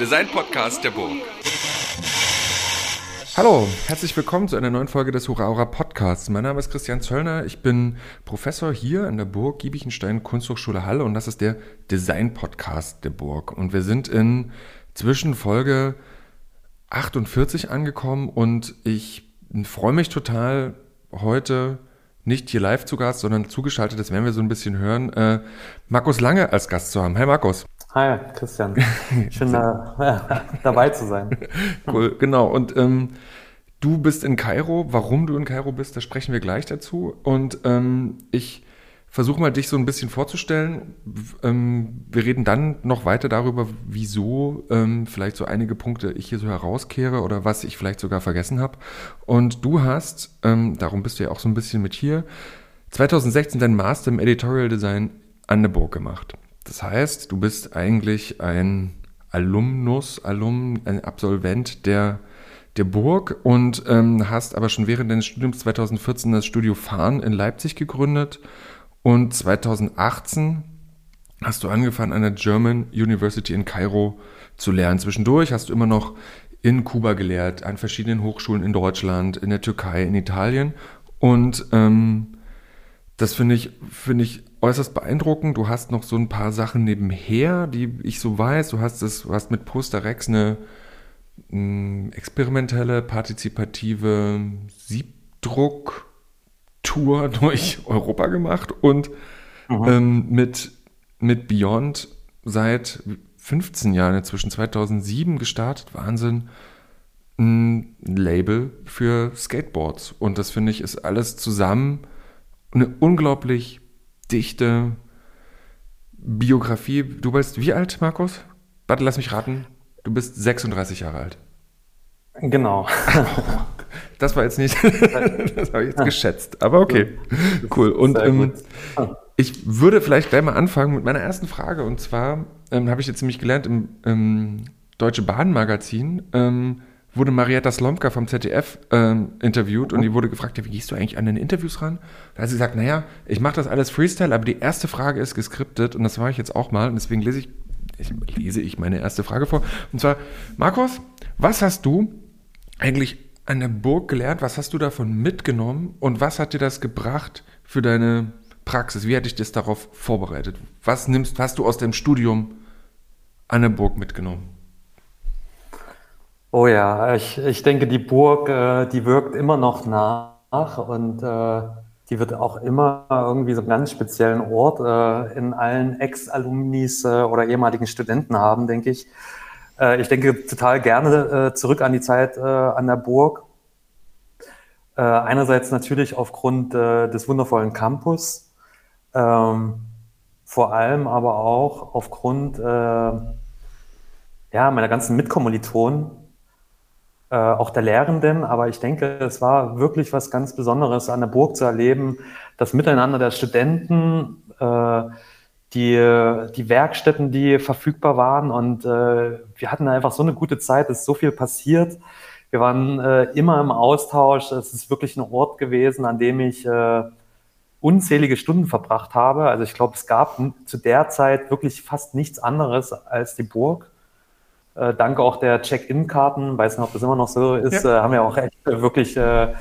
Design-Podcast der Burg. Hallo, herzlich willkommen zu einer neuen Folge des Hurra Podcasts. Mein Name ist Christian Zöllner, ich bin Professor hier an der Burg Giebichenstein Kunsthochschule Halle und das ist der Design-Podcast der Burg. Und wir sind in Zwischenfolge 48 angekommen und ich freue mich total, heute nicht hier live zu Gast, sondern zugeschaltet, das werden wir so ein bisschen hören, äh, Markus Lange als Gast zu haben. Hi Markus. Hi Christian, schön da, dabei zu sein. Cool, genau. Und ähm, du bist in Kairo. Warum du in Kairo bist, da sprechen wir gleich dazu. Und ähm, ich versuche mal dich so ein bisschen vorzustellen. Ähm, wir reden dann noch weiter darüber, wieso ähm, vielleicht so einige Punkte ich hier so herauskehre oder was ich vielleicht sogar vergessen habe. Und du hast, ähm, darum bist du ja auch so ein bisschen mit hier, 2016 dein Master im Editorial Design an der Burg gemacht. Das heißt, du bist eigentlich ein Alumnus, Alum, ein Absolvent der der Burg und ähm, hast aber schon während deines Studiums 2014 das Studio Fahren in Leipzig gegründet und 2018 hast du angefangen an der German University in Kairo zu lernen. Zwischendurch hast du immer noch in Kuba gelehrt, an verschiedenen Hochschulen in Deutschland, in der Türkei, in Italien. Und ähm, das finde ich, finde ich äußerst beeindruckend. Du hast noch so ein paar Sachen nebenher, die ich so weiß. Du hast das, du hast mit Poster Rex eine mh, hm, experimentelle, partizipative Siebdruck Tour durch Europa gemacht und mhm. ähm, mit, mit Beyond seit 15 Jahren, inzwischen 2007 gestartet, Wahnsinn, ein Label für Skateboards. Und das finde ich ist alles zusammen eine unglaublich dichte Biografie. Du bist wie alt, Markus? Warte, lass mich raten. Du bist 36 Jahre alt. Genau. Das war jetzt nicht, das habe ich jetzt geschätzt. Aber okay, cool. Und ähm, ich würde vielleicht gleich mal anfangen mit meiner ersten Frage. Und zwar ähm, habe ich jetzt nämlich gelernt im, im Deutsche Bahn Magazin. Wurde Marietta Slomka vom ZDF ähm, interviewt und die wurde gefragt, ja, wie gehst du eigentlich an den Interviews ran? Da hat sie gesagt, naja, ich mache das alles Freestyle, aber die erste Frage ist geskriptet und das mache ich jetzt auch mal und deswegen lese ich, ich, lese ich meine erste Frage vor. Und zwar, Markus, was hast du eigentlich an der Burg gelernt? Was hast du davon mitgenommen und was hat dir das gebracht für deine Praxis? Wie hat dich das darauf vorbereitet? Was nimmst, hast du aus dem Studium an der Burg mitgenommen? Oh ja, ich, ich denke, die Burg, äh, die wirkt immer noch nach und äh, die wird auch immer irgendwie so einen ganz speziellen Ort äh, in allen Ex-Alumnis äh, oder ehemaligen Studenten haben, denke ich. Äh, ich denke total gerne äh, zurück an die Zeit äh, an der Burg. Äh, einerseits natürlich aufgrund äh, des wundervollen Campus, ähm, vor allem aber auch aufgrund äh, ja, meiner ganzen Mitkommilitonen, auch der Lehrenden. Aber ich denke, es war wirklich was ganz Besonderes an der Burg zu erleben, das Miteinander der Studenten, die, die Werkstätten, die verfügbar waren. Und äh, wir hatten einfach so eine gute Zeit, es ist so viel passiert. Wir waren äh, immer im Austausch. Es ist wirklich ein Ort gewesen, an dem ich äh, unzählige Stunden verbracht habe. Also ich glaube, es gab zu der Zeit wirklich fast nichts anderes als die Burg. Äh, danke auch der Check-in-Karten, weiß nicht, ob das immer noch so ist, ja. äh, haben wir auch echt äh, wirklich äh,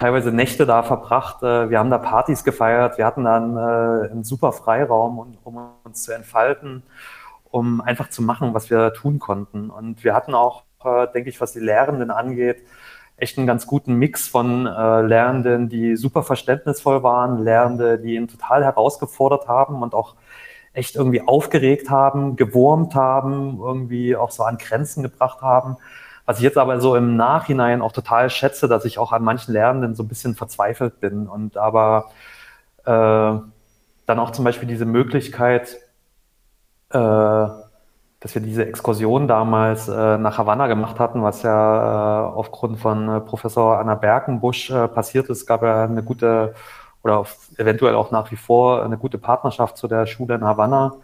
teilweise Nächte da verbracht. Äh, wir haben da Partys gefeiert, wir hatten dann äh, einen super Freiraum, um, um uns zu entfalten, um einfach zu machen, was wir tun konnten. Und wir hatten auch, denke ich, was die Lehrenden angeht, echt einen ganz guten Mix von äh, Lehrenden, die super verständnisvoll waren, Lehrende, die ihn total herausgefordert haben und auch echt irgendwie aufgeregt haben, gewurmt haben, irgendwie auch so an Grenzen gebracht haben. Was ich jetzt aber so im Nachhinein auch total schätze, dass ich auch an manchen Lernenden so ein bisschen verzweifelt bin und aber äh, dann auch zum Beispiel diese Möglichkeit, äh, dass wir diese Exkursion damals äh, nach Havanna gemacht hatten, was ja äh, aufgrund von äh, Professor Anna Berkenbusch äh, passiert ist, gab ja eine gute oder eventuell auch nach wie vor eine gute Partnerschaft zu der Schule in Havanna.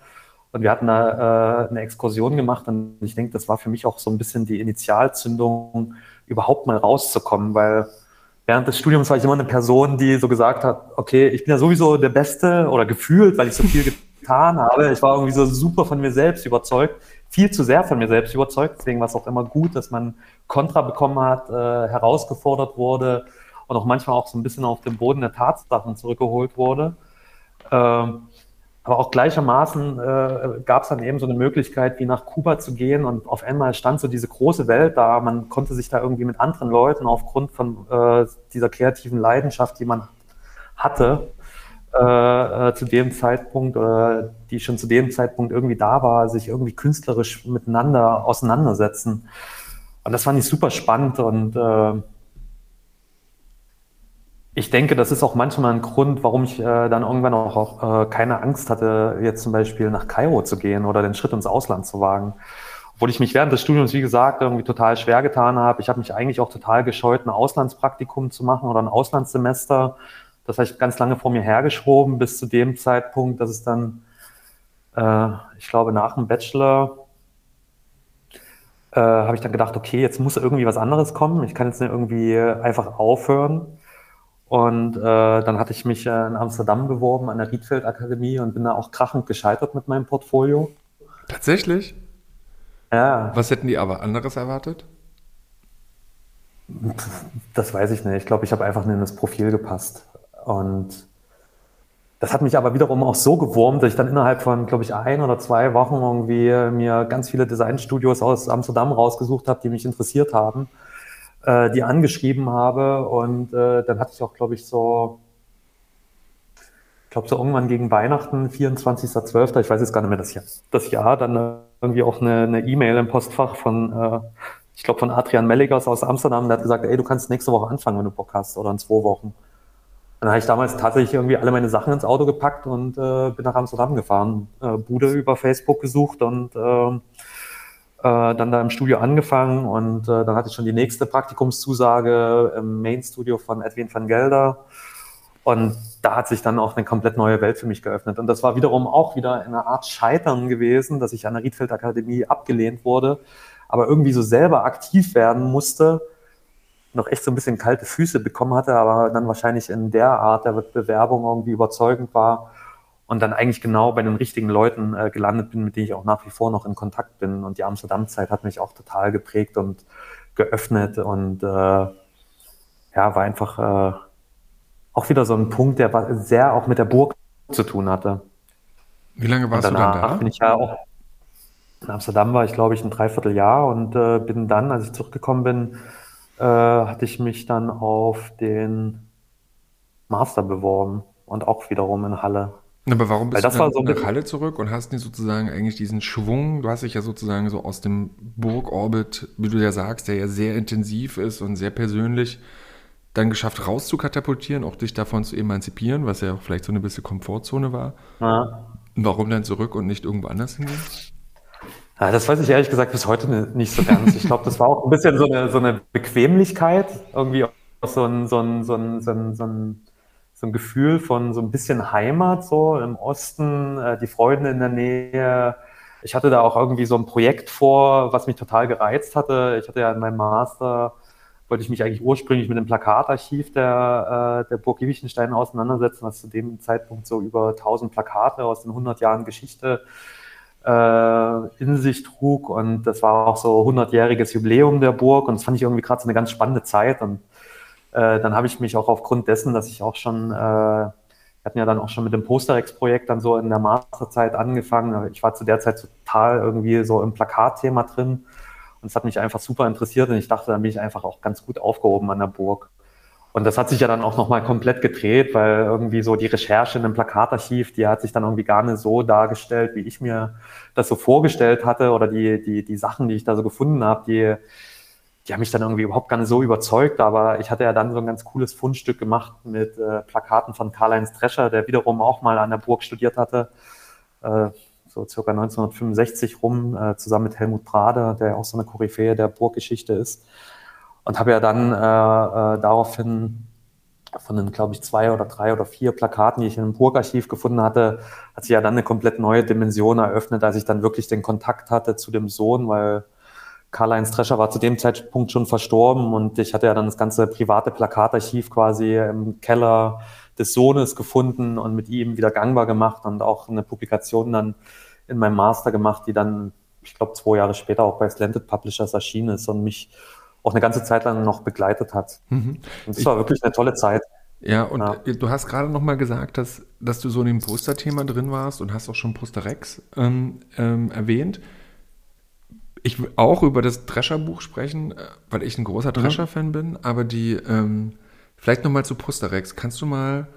Und wir hatten da äh, eine Exkursion gemacht und ich denke, das war für mich auch so ein bisschen die Initialzündung, überhaupt mal rauszukommen, weil während des Studiums war ich immer eine Person, die so gesagt hat, okay, ich bin ja sowieso der Beste oder gefühlt, weil ich so viel getan habe. Ich war irgendwie so super von mir selbst überzeugt, viel zu sehr von mir selbst überzeugt. Deswegen war es auch immer gut, dass man Kontra bekommen hat, äh, herausgefordert wurde und auch manchmal auch so ein bisschen auf den Boden der Tatsachen zurückgeholt wurde. Ähm, aber auch gleichermaßen äh, gab es dann eben so eine Möglichkeit, wie nach Kuba zu gehen und auf einmal stand so diese große Welt da. Man konnte sich da irgendwie mit anderen Leuten aufgrund von äh, dieser kreativen Leidenschaft, die man hatte, äh, äh, zu dem Zeitpunkt oder die schon zu dem Zeitpunkt irgendwie da war, sich irgendwie künstlerisch miteinander auseinandersetzen. Und das fand ich super spannend und äh, ich denke, das ist auch manchmal ein Grund, warum ich äh, dann irgendwann auch, äh, keine Angst hatte, jetzt zum Beispiel nach Kairo zu gehen oder den Schritt ins Ausland zu wagen. Obwohl ich mich während des Studiums, wie gesagt, irgendwie total schwer getan habe. Ich habe mich eigentlich auch total gescheut, ein Auslandspraktikum zu machen oder ein Auslandssemester. Das habe ich ganz lange vor mir hergeschoben, bis zu dem Zeitpunkt, dass es dann, äh, ich glaube, nach dem Bachelor äh, habe ich dann gedacht, okay, jetzt muss irgendwie was anderes kommen. Ich kann jetzt nicht irgendwie einfach aufhören. Und äh, dann hatte ich mich äh, in Amsterdam beworben an der Riedfeld Akademie und bin da auch krachend gescheitert mit meinem Portfolio. Tatsächlich? Ja. Was hätten die aber anderes erwartet? Das weiß ich nicht. Ich glaube, ich habe einfach nicht in das Profil gepasst. Und das hat mich aber wiederum auch so gewurmt, dass ich dann innerhalb von, glaube ich, ein oder zwei Wochen irgendwie mir ganz viele Designstudios aus Amsterdam rausgesucht habe, die mich interessiert haben äh, die angeschrieben habe. Und äh, dann hatte ich auch, glaube ich, so, ich glaube, so irgendwann gegen Weihnachten, 24.12., ich weiß jetzt gar nicht mehr das Jahr, das Jahr dann irgendwie auch eine E-Mail e im Postfach von, äh, ich glaube, von Adrian Melligers aus Amsterdam, der hat gesagt, ey, du kannst nächste Woche anfangen, wenn du Bock hast, oder in zwei Wochen. Dann habe ich damals tatsächlich irgendwie alle meine Sachen ins Auto gepackt und äh, bin nach Amsterdam gefahren, äh, Bude über Facebook gesucht und äh, dann da im Studio angefangen und äh, dann hatte ich schon die nächste Praktikumszusage im Main-Studio von Edwin van Gelder. Und da hat sich dann auch eine komplett neue Welt für mich geöffnet. Und das war wiederum auch wieder eine Art Scheitern gewesen, dass ich an der Riedfeld Akademie abgelehnt wurde, aber irgendwie so selber aktiv werden musste, noch echt so ein bisschen kalte Füße bekommen hatte, aber dann wahrscheinlich in der Art der Bewerbung irgendwie überzeugend war und dann eigentlich genau bei den richtigen Leuten äh, gelandet bin, mit denen ich auch nach wie vor noch in Kontakt bin. Und die Amsterdam-Zeit hat mich auch total geprägt und geöffnet und äh, ja, war einfach äh, auch wieder so ein Punkt, der sehr auch mit der Burg zu tun hatte. Wie lange warst du dann da? Bin ich ja auch in Amsterdam war ich, glaube ich, ein Dreivierteljahr und äh, bin dann, als ich zurückgekommen bin, äh, hatte ich mich dann auf den Master beworben und auch wiederum in Halle. Aber warum bist du dann so nach Halle zurück und hast nicht sozusagen eigentlich diesen Schwung, du hast dich ja sozusagen so aus dem Burgorbit, wie du ja sagst, der ja sehr intensiv ist und sehr persönlich, dann geschafft rauszukatapultieren, auch dich davon zu emanzipieren, was ja auch vielleicht so eine bisschen Komfortzone war. Ja. Warum dann zurück und nicht irgendwo anders hingehen? Ja, das weiß ich ehrlich gesagt bis heute nicht so ganz. Ich glaube, das war auch ein bisschen so eine, so eine Bequemlichkeit, irgendwie auch so ein, so ein, so ein, so ein, so ein so ein Gefühl von so ein bisschen Heimat so im Osten, äh, die Freunde in der Nähe. Ich hatte da auch irgendwie so ein Projekt vor, was mich total gereizt hatte. Ich hatte ja in meinem Master, wollte ich mich eigentlich ursprünglich mit dem Plakatarchiv der, äh, der Burg Giebichenstein auseinandersetzen, was zu dem Zeitpunkt so über 1000 Plakate aus den 100 Jahren Geschichte äh, in sich trug. Und das war auch so 100-jähriges Jubiläum der Burg. Und das fand ich irgendwie gerade so eine ganz spannende Zeit. Und äh, dann habe ich mich auch aufgrund dessen, dass ich auch schon, äh, wir hatten ja dann auch schon mit dem Posterex-Projekt dann so in der Masterzeit angefangen. Ich war zu der Zeit total irgendwie so im Plakatthema drin und es hat mich einfach super interessiert und ich dachte, dann bin ich einfach auch ganz gut aufgehoben an der Burg. Und das hat sich ja dann auch nochmal komplett gedreht, weil irgendwie so die Recherche in dem Plakatarchiv, die hat sich dann irgendwie gar nicht so dargestellt, wie ich mir das so vorgestellt hatte oder die, die, die Sachen, die ich da so gefunden habe, die, die haben mich dann irgendwie überhaupt gar nicht so überzeugt, aber ich hatte ja dann so ein ganz cooles Fundstück gemacht mit äh, Plakaten von Karl-Heinz Drescher, der wiederum auch mal an der Burg studiert hatte, äh, so circa 1965 rum, äh, zusammen mit Helmut Prade, der auch so eine Koryphäe der Burggeschichte ist. Und habe ja dann äh, äh, daraufhin von den, glaube ich, zwei oder drei oder vier Plakaten, die ich einem Burgarchiv gefunden hatte, hat sich ja dann eine komplett neue Dimension eröffnet, als ich dann wirklich den Kontakt hatte zu dem Sohn, weil Karl-Heinz Drescher war zu dem Zeitpunkt schon verstorben und ich hatte ja dann das ganze private Plakatarchiv quasi im Keller des Sohnes gefunden und mit ihm wieder gangbar gemacht und auch eine Publikation dann in meinem Master gemacht, die dann, ich glaube, zwei Jahre später auch bei Slanted Publishers erschienen ist und mich auch eine ganze Zeit lang noch begleitet hat. Mhm. Und das war wirklich eine tolle Zeit. Ja, und ja. du hast gerade noch mal gesagt, dass, dass du so in dem Poster-Thema drin warst und hast auch schon Poster-Rex ähm, ähm, erwähnt. Ich will auch über das Drescher-Buch sprechen, äh, weil ich ein großer mhm. Drescher-Fan bin, aber die, ähm, vielleicht noch mal zu Poster-Rex. Kannst du mal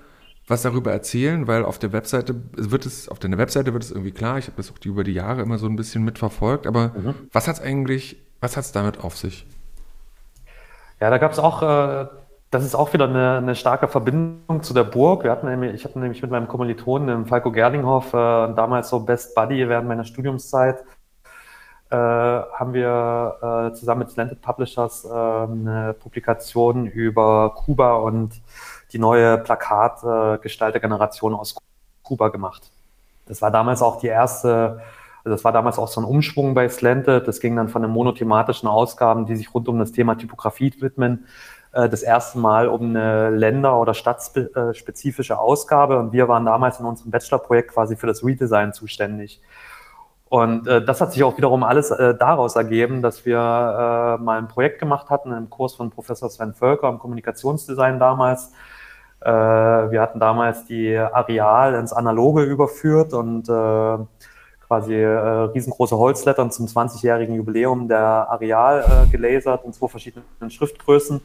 was darüber erzählen? Weil auf der Webseite wird es, auf deiner Webseite wird es irgendwie klar, ich habe das auch die über die Jahre immer so ein bisschen mitverfolgt, aber mhm. was hat es eigentlich, was hat es damit auf sich? Ja, da gab es auch äh, das ist auch wieder eine, eine, starke Verbindung zu der Burg. Wir hatten nämlich, ich hatte nämlich mit meinem Kommilitonen, dem Falco Gerlinghoff, äh, damals so Best Buddy während meiner Studiumszeit, haben wir äh, zusammen mit Slanted Publishers äh, eine Publikation über Kuba und die neue Plakatgestaltergeneration aus Kuba gemacht. Das war damals auch die erste, also das war damals auch so ein Umschwung bei Slanted. Das ging dann von den monothematischen Ausgaben, die sich rund um das Thema Typografie widmen, äh, das erste Mal um eine länder- oder stadtspezifische Ausgabe und wir waren damals in unserem Bachelorprojekt quasi für das Redesign zuständig. Und äh, das hat sich auch wiederum alles äh, daraus ergeben, dass wir äh, mal ein Projekt gemacht hatten im Kurs von Professor Sven Völker im Kommunikationsdesign damals. Äh, wir hatten damals die Areal ins Analoge überführt und äh, quasi äh, riesengroße Holzlettern zum 20-jährigen Jubiläum der Areal äh, gelasert in zwei verschiedenen Schriftgrößen.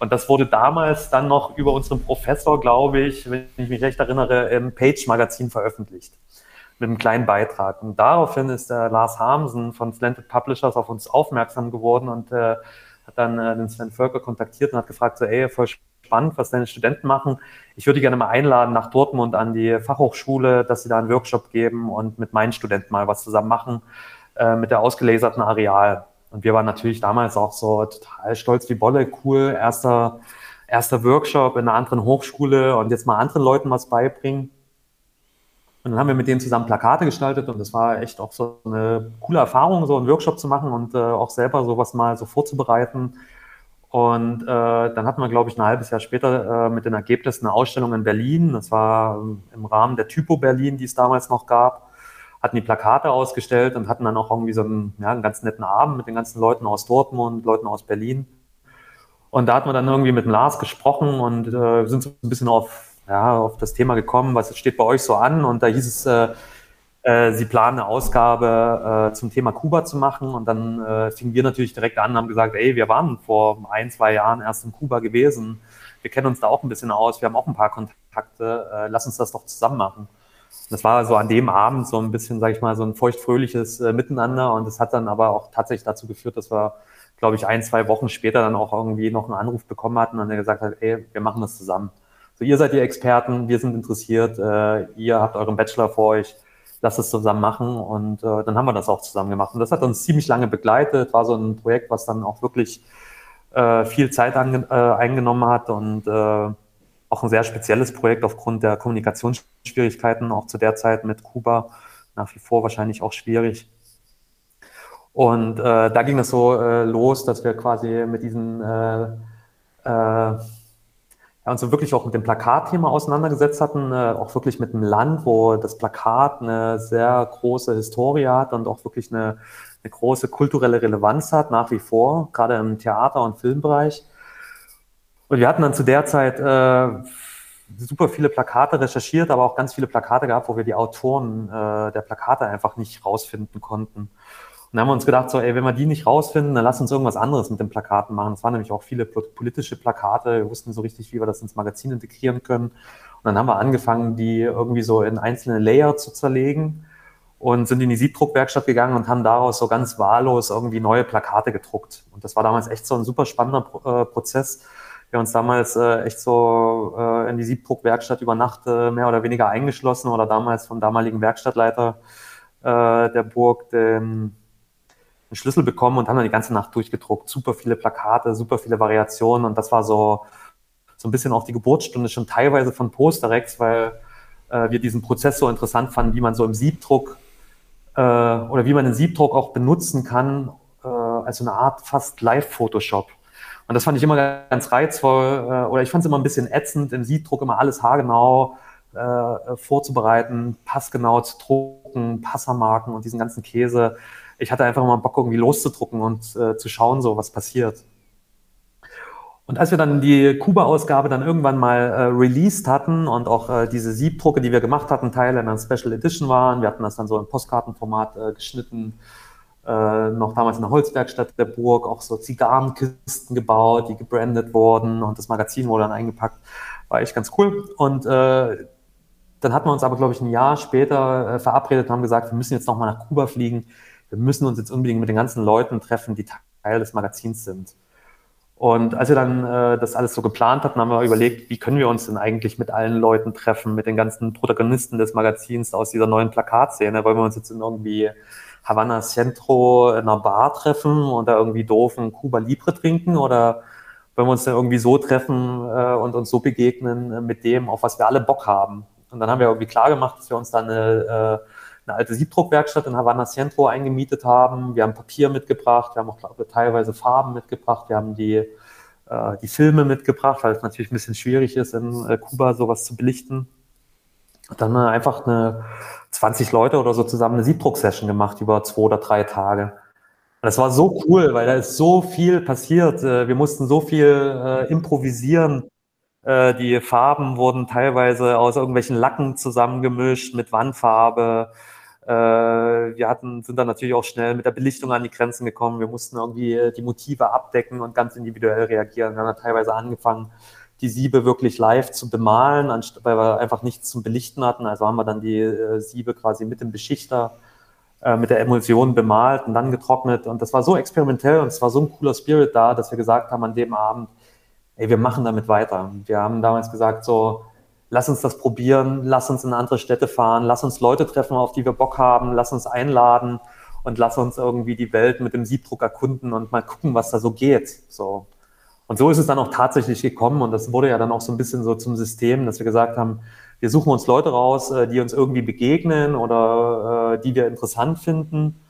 Und das wurde damals dann noch über unseren Professor, glaube ich, wenn ich mich recht erinnere, im Page-Magazin veröffentlicht. Mit einem kleinen Beitrag. Und daraufhin ist der Lars Harmsen von Slanted Publishers auf uns aufmerksam geworden und äh, hat dann äh, den Sven Völker kontaktiert und hat gefragt, so, ey, voll spannend, was deine Studenten machen. Ich würde gerne mal einladen nach Dortmund an die Fachhochschule, dass sie da einen Workshop geben und mit meinen Studenten mal was zusammen machen äh, mit der ausgelaserten Areal. Und wir waren natürlich damals auch so total stolz wie Bolle, cool, erster, erster Workshop in einer anderen Hochschule und jetzt mal anderen Leuten was beibringen. Und dann haben wir mit denen zusammen Plakate gestaltet und das war echt auch so eine coole Erfahrung, so einen Workshop zu machen und äh, auch selber sowas mal so vorzubereiten. Und äh, dann hatten wir, glaube ich, ein halbes Jahr später äh, mit den Ergebnissen eine Ausstellung in Berlin. Das war im Rahmen der Typo Berlin, die es damals noch gab hatten die Plakate ausgestellt und hatten dann auch irgendwie so einen, ja, einen ganz netten Abend mit den ganzen Leuten aus Dortmund, Leuten aus Berlin. Und da hatten wir dann irgendwie mit dem Lars gesprochen und äh, sind so ein bisschen auf, ja, auf das Thema gekommen, was steht bei euch so an. Und da hieß es, äh, äh, sie planen eine Ausgabe äh, zum Thema Kuba zu machen. Und dann äh, fingen wir natürlich direkt an und haben gesagt, ey, wir waren vor ein, zwei Jahren erst in Kuba gewesen. Wir kennen uns da auch ein bisschen aus, wir haben auch ein paar Kontakte, äh, lass uns das doch zusammen machen. Das war so an dem Abend so ein bisschen, sage ich mal, so ein feuchtfröhliches äh, Miteinander und es hat dann aber auch tatsächlich dazu geführt, dass wir, glaube ich, ein, zwei Wochen später dann auch irgendwie noch einen Anruf bekommen hatten und er gesagt hat, ey, wir machen das zusammen. So, ihr seid die Experten, wir sind interessiert, äh, ihr habt euren Bachelor vor euch, lasst es zusammen machen und äh, dann haben wir das auch zusammen gemacht. Und das hat uns ziemlich lange begleitet, war so ein Projekt, was dann auch wirklich äh, viel Zeit ange äh, eingenommen hat und äh, auch ein sehr spezielles Projekt aufgrund der Kommunikationsschwierigkeiten, auch zu der Zeit mit Kuba, nach wie vor wahrscheinlich auch schwierig. Und äh, da ging es so los, dass wir quasi mit diesen, äh, äh, uns wirklich auch mit dem Plakatthema auseinandergesetzt hatten, äh, auch wirklich mit einem Land, wo das Plakat eine sehr große Historie hat und auch wirklich eine, eine große kulturelle Relevanz hat, nach wie vor, gerade im Theater- und Filmbereich. Und wir hatten dann zu der Zeit äh, super viele Plakate recherchiert, aber auch ganz viele Plakate gehabt, wo wir die Autoren äh, der Plakate einfach nicht rausfinden konnten. Und dann haben wir uns gedacht, so, ey, wenn wir die nicht rausfinden, dann lass uns irgendwas anderes mit den Plakaten machen. Es waren nämlich auch viele politische Plakate. Wir wussten so richtig, wie wir das ins Magazin integrieren können. Und dann haben wir angefangen, die irgendwie so in einzelne Layer zu zerlegen und sind in die Siebdruckwerkstatt gegangen und haben daraus so ganz wahllos irgendwie neue Plakate gedruckt. Und das war damals echt so ein super spannender äh, Prozess, wir haben uns damals äh, echt so äh, in die Siebdruckwerkstatt über Nacht äh, mehr oder weniger eingeschlossen oder damals vom damaligen Werkstattleiter äh, der Burg den, den Schlüssel bekommen und haben dann die ganze Nacht durchgedruckt. Super viele Plakate, super viele Variationen und das war so, so ein bisschen auch die Geburtsstunde schon teilweise von Posterex, weil äh, wir diesen Prozess so interessant fanden, wie man so im Siebdruck äh, oder wie man den Siebdruck auch benutzen kann, äh, als so eine Art fast Live-Photoshop. Und das fand ich immer ganz reizvoll, äh, oder ich fand es immer ein bisschen ätzend, im Siebdruck immer alles haargenau äh, vorzubereiten, passgenau zu drucken, Passermarken und diesen ganzen Käse. Ich hatte einfach mal Bock, irgendwie loszudrucken und äh, zu schauen, so was passiert. Und als wir dann die Kuba-Ausgabe dann irgendwann mal äh, released hatten und auch äh, diese Siebdrucke, die wir gemacht hatten, Teile in einer Special Edition waren, wir hatten das dann so im Postkartenformat äh, geschnitten, äh, noch damals in der Holzwerkstatt der Burg, auch so Zigarrenkisten gebaut, die gebrandet wurden und das Magazin wurde dann eingepackt. War echt ganz cool. Und äh, dann hatten wir uns aber, glaube ich, ein Jahr später äh, verabredet und haben gesagt, wir müssen jetzt nochmal nach Kuba fliegen. Wir müssen uns jetzt unbedingt mit den ganzen Leuten treffen, die Teil des Magazins sind. Und als wir dann äh, das alles so geplant hatten, haben wir überlegt, wie können wir uns denn eigentlich mit allen Leuten treffen, mit den ganzen Protagonisten des Magazins aus dieser neuen Plakatszene. Wollen wir uns jetzt in irgendwie Havana Centro in einer Bar treffen und da irgendwie doofen Cuba Libre trinken oder wollen wir uns dann irgendwie so treffen äh, und uns so begegnen äh, mit dem, auf was wir alle Bock haben. Und dann haben wir irgendwie klar gemacht, dass wir uns dann eine, äh, eine alte Siebdruckwerkstatt in Havana Centro eingemietet haben. Wir haben Papier mitgebracht, wir haben auch glaube, teilweise Farben mitgebracht, wir haben die, äh, die Filme mitgebracht, weil es natürlich ein bisschen schwierig ist, in äh, Kuba sowas zu belichten. Und dann äh, einfach eine 20 Leute oder so zusammen eine Siebdruck-Session gemacht über zwei oder drei Tage. Das war so cool, weil da ist so viel passiert. Äh, wir mussten so viel äh, improvisieren äh, die Farben wurden teilweise aus irgendwelchen Lacken zusammengemischt mit Wandfarbe. Äh, wir hatten, sind dann natürlich auch schnell mit der Belichtung an die Grenzen gekommen. Wir mussten irgendwie äh, die Motive abdecken und ganz individuell reagieren. Wir haben dann teilweise angefangen, die Siebe wirklich live zu bemalen, weil wir einfach nichts zum Belichten hatten. Also haben wir dann die Siebe quasi mit dem Beschichter, mit der Emulsion bemalt und dann getrocknet. Und das war so experimentell und es war so ein cooler Spirit da, dass wir gesagt haben an dem Abend, ey, wir machen damit weiter. Wir haben damals gesagt, so, lass uns das probieren, lass uns in andere Städte fahren, lass uns Leute treffen, auf die wir Bock haben, lass uns einladen und lass uns irgendwie die Welt mit dem Siebdruck erkunden und mal gucken, was da so geht. So. Und so ist es dann auch tatsächlich gekommen und das wurde ja dann auch so ein bisschen so zum System, dass wir gesagt haben, wir suchen uns Leute raus, äh, die uns irgendwie begegnen oder äh, die wir interessant finden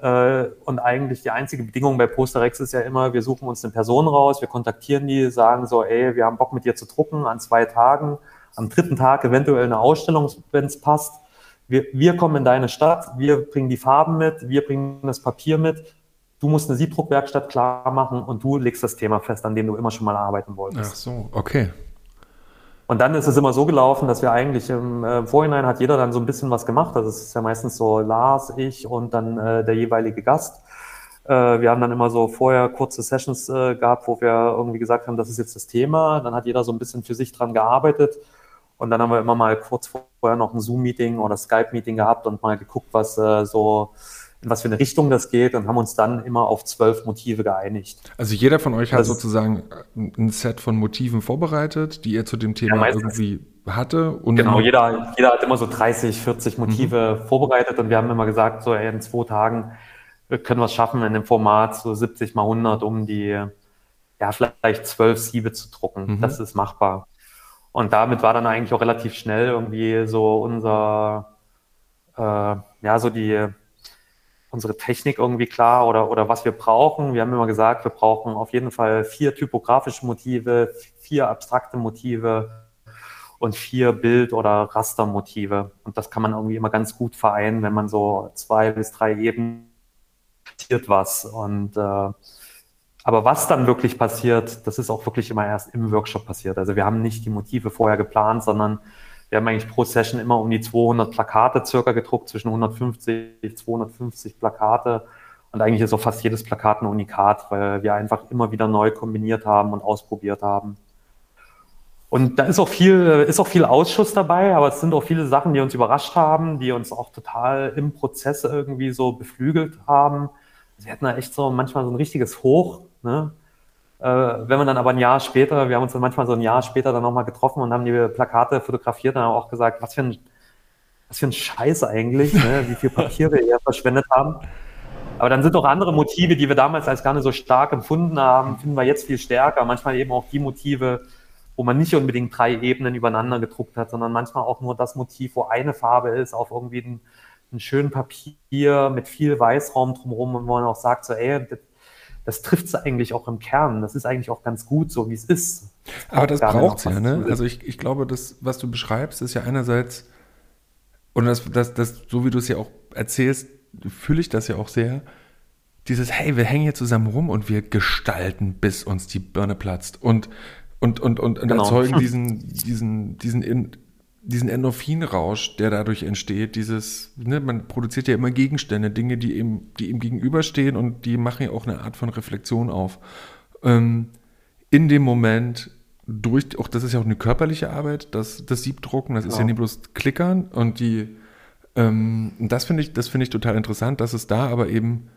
äh, und eigentlich die einzige Bedingung bei Posterex ist ja immer, wir suchen uns eine Person raus, wir kontaktieren die, sagen so, ey, wir haben Bock mit dir zu drucken an zwei Tagen, am dritten Tag eventuell eine Ausstellung, wenn es passt. Wir, wir kommen in deine Stadt, wir bringen die Farben mit, wir bringen das Papier mit. Du musst eine Siebdruckwerkstatt klar machen und du legst das Thema fest, an dem du immer schon mal arbeiten wolltest. Ach so, okay. Und dann ist es immer so gelaufen, dass wir eigentlich im äh, Vorhinein hat jeder dann so ein bisschen was gemacht. Also es ist ja meistens so Lars, ich und dann äh, der jeweilige Gast. Äh, wir haben dann immer so vorher kurze Sessions äh, gehabt, wo wir irgendwie gesagt haben, das ist jetzt das Thema. Dann hat jeder so ein bisschen für sich dran gearbeitet. Und dann haben wir immer mal kurz vorher noch ein Zoom-Meeting oder Skype-Meeting gehabt und mal geguckt, was äh, so in was für eine Richtung das geht und haben uns dann immer auf zwölf Motive geeinigt. Also jeder von euch hat das sozusagen ein Set von Motiven vorbereitet, die er zu dem Thema ja, irgendwie hatte. Und genau, jeder, jeder hat immer so 30, 40 Motive mhm. vorbereitet und wir haben immer gesagt, so ey, in zwei Tagen können wir es schaffen, in dem Format so 70 mal 100, um die, ja, vielleicht zwölf Siebe zu drucken. Mhm. Das ist machbar. Und damit war dann eigentlich auch relativ schnell irgendwie so unser, äh, ja, so die, unsere Technik irgendwie klar oder, oder was wir brauchen. Wir haben immer gesagt, wir brauchen auf jeden Fall vier typografische Motive, vier abstrakte Motive und vier Bild- oder Rastermotive. Und das kann man irgendwie immer ganz gut vereinen, wenn man so zwei bis drei Ebenen was. Und äh, aber was dann wirklich passiert, das ist auch wirklich immer erst im Workshop passiert. Also wir haben nicht die Motive vorher geplant, sondern wir haben eigentlich pro Session immer um die 200 Plakate circa gedruckt, zwischen 150, 250 Plakate. Und eigentlich ist auch fast jedes Plakat ein Unikat, weil wir einfach immer wieder neu kombiniert haben und ausprobiert haben. Und da ist auch viel, ist auch viel Ausschuss dabei, aber es sind auch viele Sachen, die uns überrascht haben, die uns auch total im Prozess irgendwie so beflügelt haben. Wir hatten da echt so manchmal so ein richtiges Hoch, ne? Äh, wenn man dann aber ein Jahr später, wir haben uns dann manchmal so ein Jahr später dann nochmal getroffen und haben die Plakate fotografiert und haben auch gesagt, was für ein, was für ein Scheiß eigentlich, ne? wie viel Papier wir hier verschwendet haben. Aber dann sind auch andere Motive, die wir damals als gar nicht so stark empfunden haben, finden wir jetzt viel stärker. Manchmal eben auch die Motive, wo man nicht unbedingt drei Ebenen übereinander gedruckt hat, sondern manchmal auch nur das Motiv, wo eine Farbe ist, auf irgendwie ein, ein schönen Papier mit viel Weißraum drumherum und wo man auch sagt, so, ey, das trifft es eigentlich auch im Kern. Das ist eigentlich auch ganz gut, so wie es ist. Aber das braucht es ja, ne? Also ich, ich glaube, das, was du beschreibst, ist ja einerseits, und das, das, das, so wie du es ja auch erzählst, fühle ich das ja auch sehr, dieses, hey, wir hängen hier zusammen rum und wir gestalten, bis uns die Birne platzt. Und, und, und, und, und genau. erzeugen diesen, diesen, diesen, in, diesen Endorphinrausch, der dadurch entsteht, dieses, ne, man produziert ja immer Gegenstände, Dinge, die ihm, die ihm gegenüberstehen und die machen ja auch eine Art von Reflexion auf. Ähm, in dem Moment durch, auch das ist ja auch eine körperliche Arbeit, das, das Siebdrucken, das ist ja, ja nicht bloß Klickern und die, ähm, das finde ich, das finde ich total interessant, dass es da aber eben,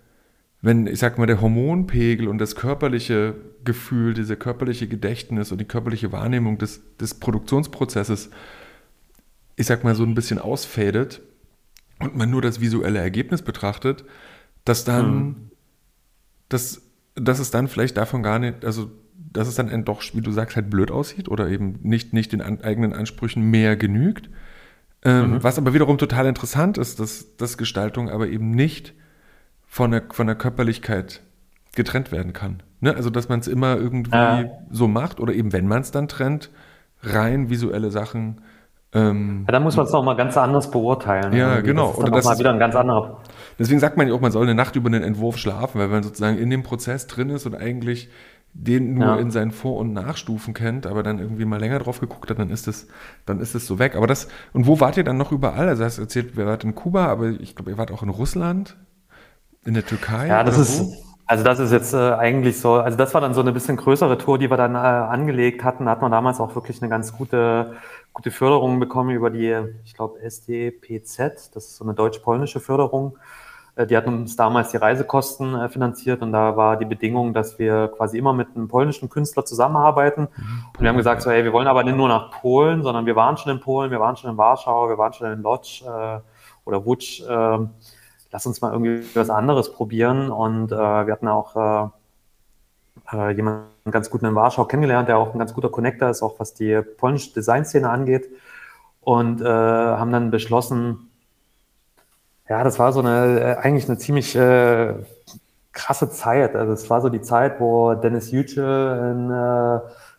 wenn, ich sag mal, der Hormonpegel und das körperliche Gefühl, diese körperliche Gedächtnis und die körperliche Wahrnehmung des, des Produktionsprozesses ich sag mal, so ein bisschen ausfadet und man nur das visuelle Ergebnis betrachtet, dass dann, mhm. dass, dass es dann vielleicht davon gar nicht, also dass es dann doch, wie du sagst, halt blöd aussieht oder eben nicht, nicht den an, eigenen Ansprüchen mehr genügt. Ähm, mhm. Was aber wiederum total interessant ist, dass, dass Gestaltung aber eben nicht von der, von der Körperlichkeit getrennt werden kann. Ne? Also, dass man es immer irgendwie äh. so macht oder eben, wenn man es dann trennt, rein visuelle Sachen ähm, ja, dann muss man es nochmal ganz anders beurteilen. Ja, irgendwie. genau. Das ist Oder das mal wieder ein ganz anderer. Deswegen sagt man ja auch, man soll eine Nacht über einen Entwurf schlafen, weil man sozusagen in dem Prozess drin ist und eigentlich den nur ja. in seinen Vor- und Nachstufen kennt, aber dann irgendwie mal länger drauf geguckt hat, dann ist es, dann ist es so weg. Aber das, und wo wart ihr dann noch überall? Also hast du erzählt, wir wart in Kuba, aber ich glaube, ihr wart auch in Russland, in der Türkei. Ja, das ist, wo? Also das ist jetzt äh, eigentlich so, also das war dann so eine bisschen größere Tour, die wir dann äh, angelegt hatten. Da hat man damals auch wirklich eine ganz gute gute Förderungen bekommen über die, ich glaube, SDPZ, das ist so eine deutsch-polnische Förderung. Äh, die hatten uns damals die Reisekosten äh, finanziert und da war die Bedingung, dass wir quasi immer mit einem polnischen Künstler zusammenarbeiten. Mhm. Und wir haben gesagt, so, hey, wir wollen aber nicht nur nach Polen, sondern wir waren schon in Polen, wir waren schon in Warschau, wir waren schon in Lodz äh, oder Łódź. Äh, lass uns mal irgendwie was anderes probieren. Und äh, wir hatten auch äh, jemanden ganz gut in Warschau kennengelernt, der auch ein ganz guter Connector ist, auch was die polnische Designszene angeht. Und äh, haben dann beschlossen, ja, das war so eine, äh, eigentlich eine ziemlich äh, krasse Zeit. Also es war so die Zeit, wo Dennis Yücel in, äh,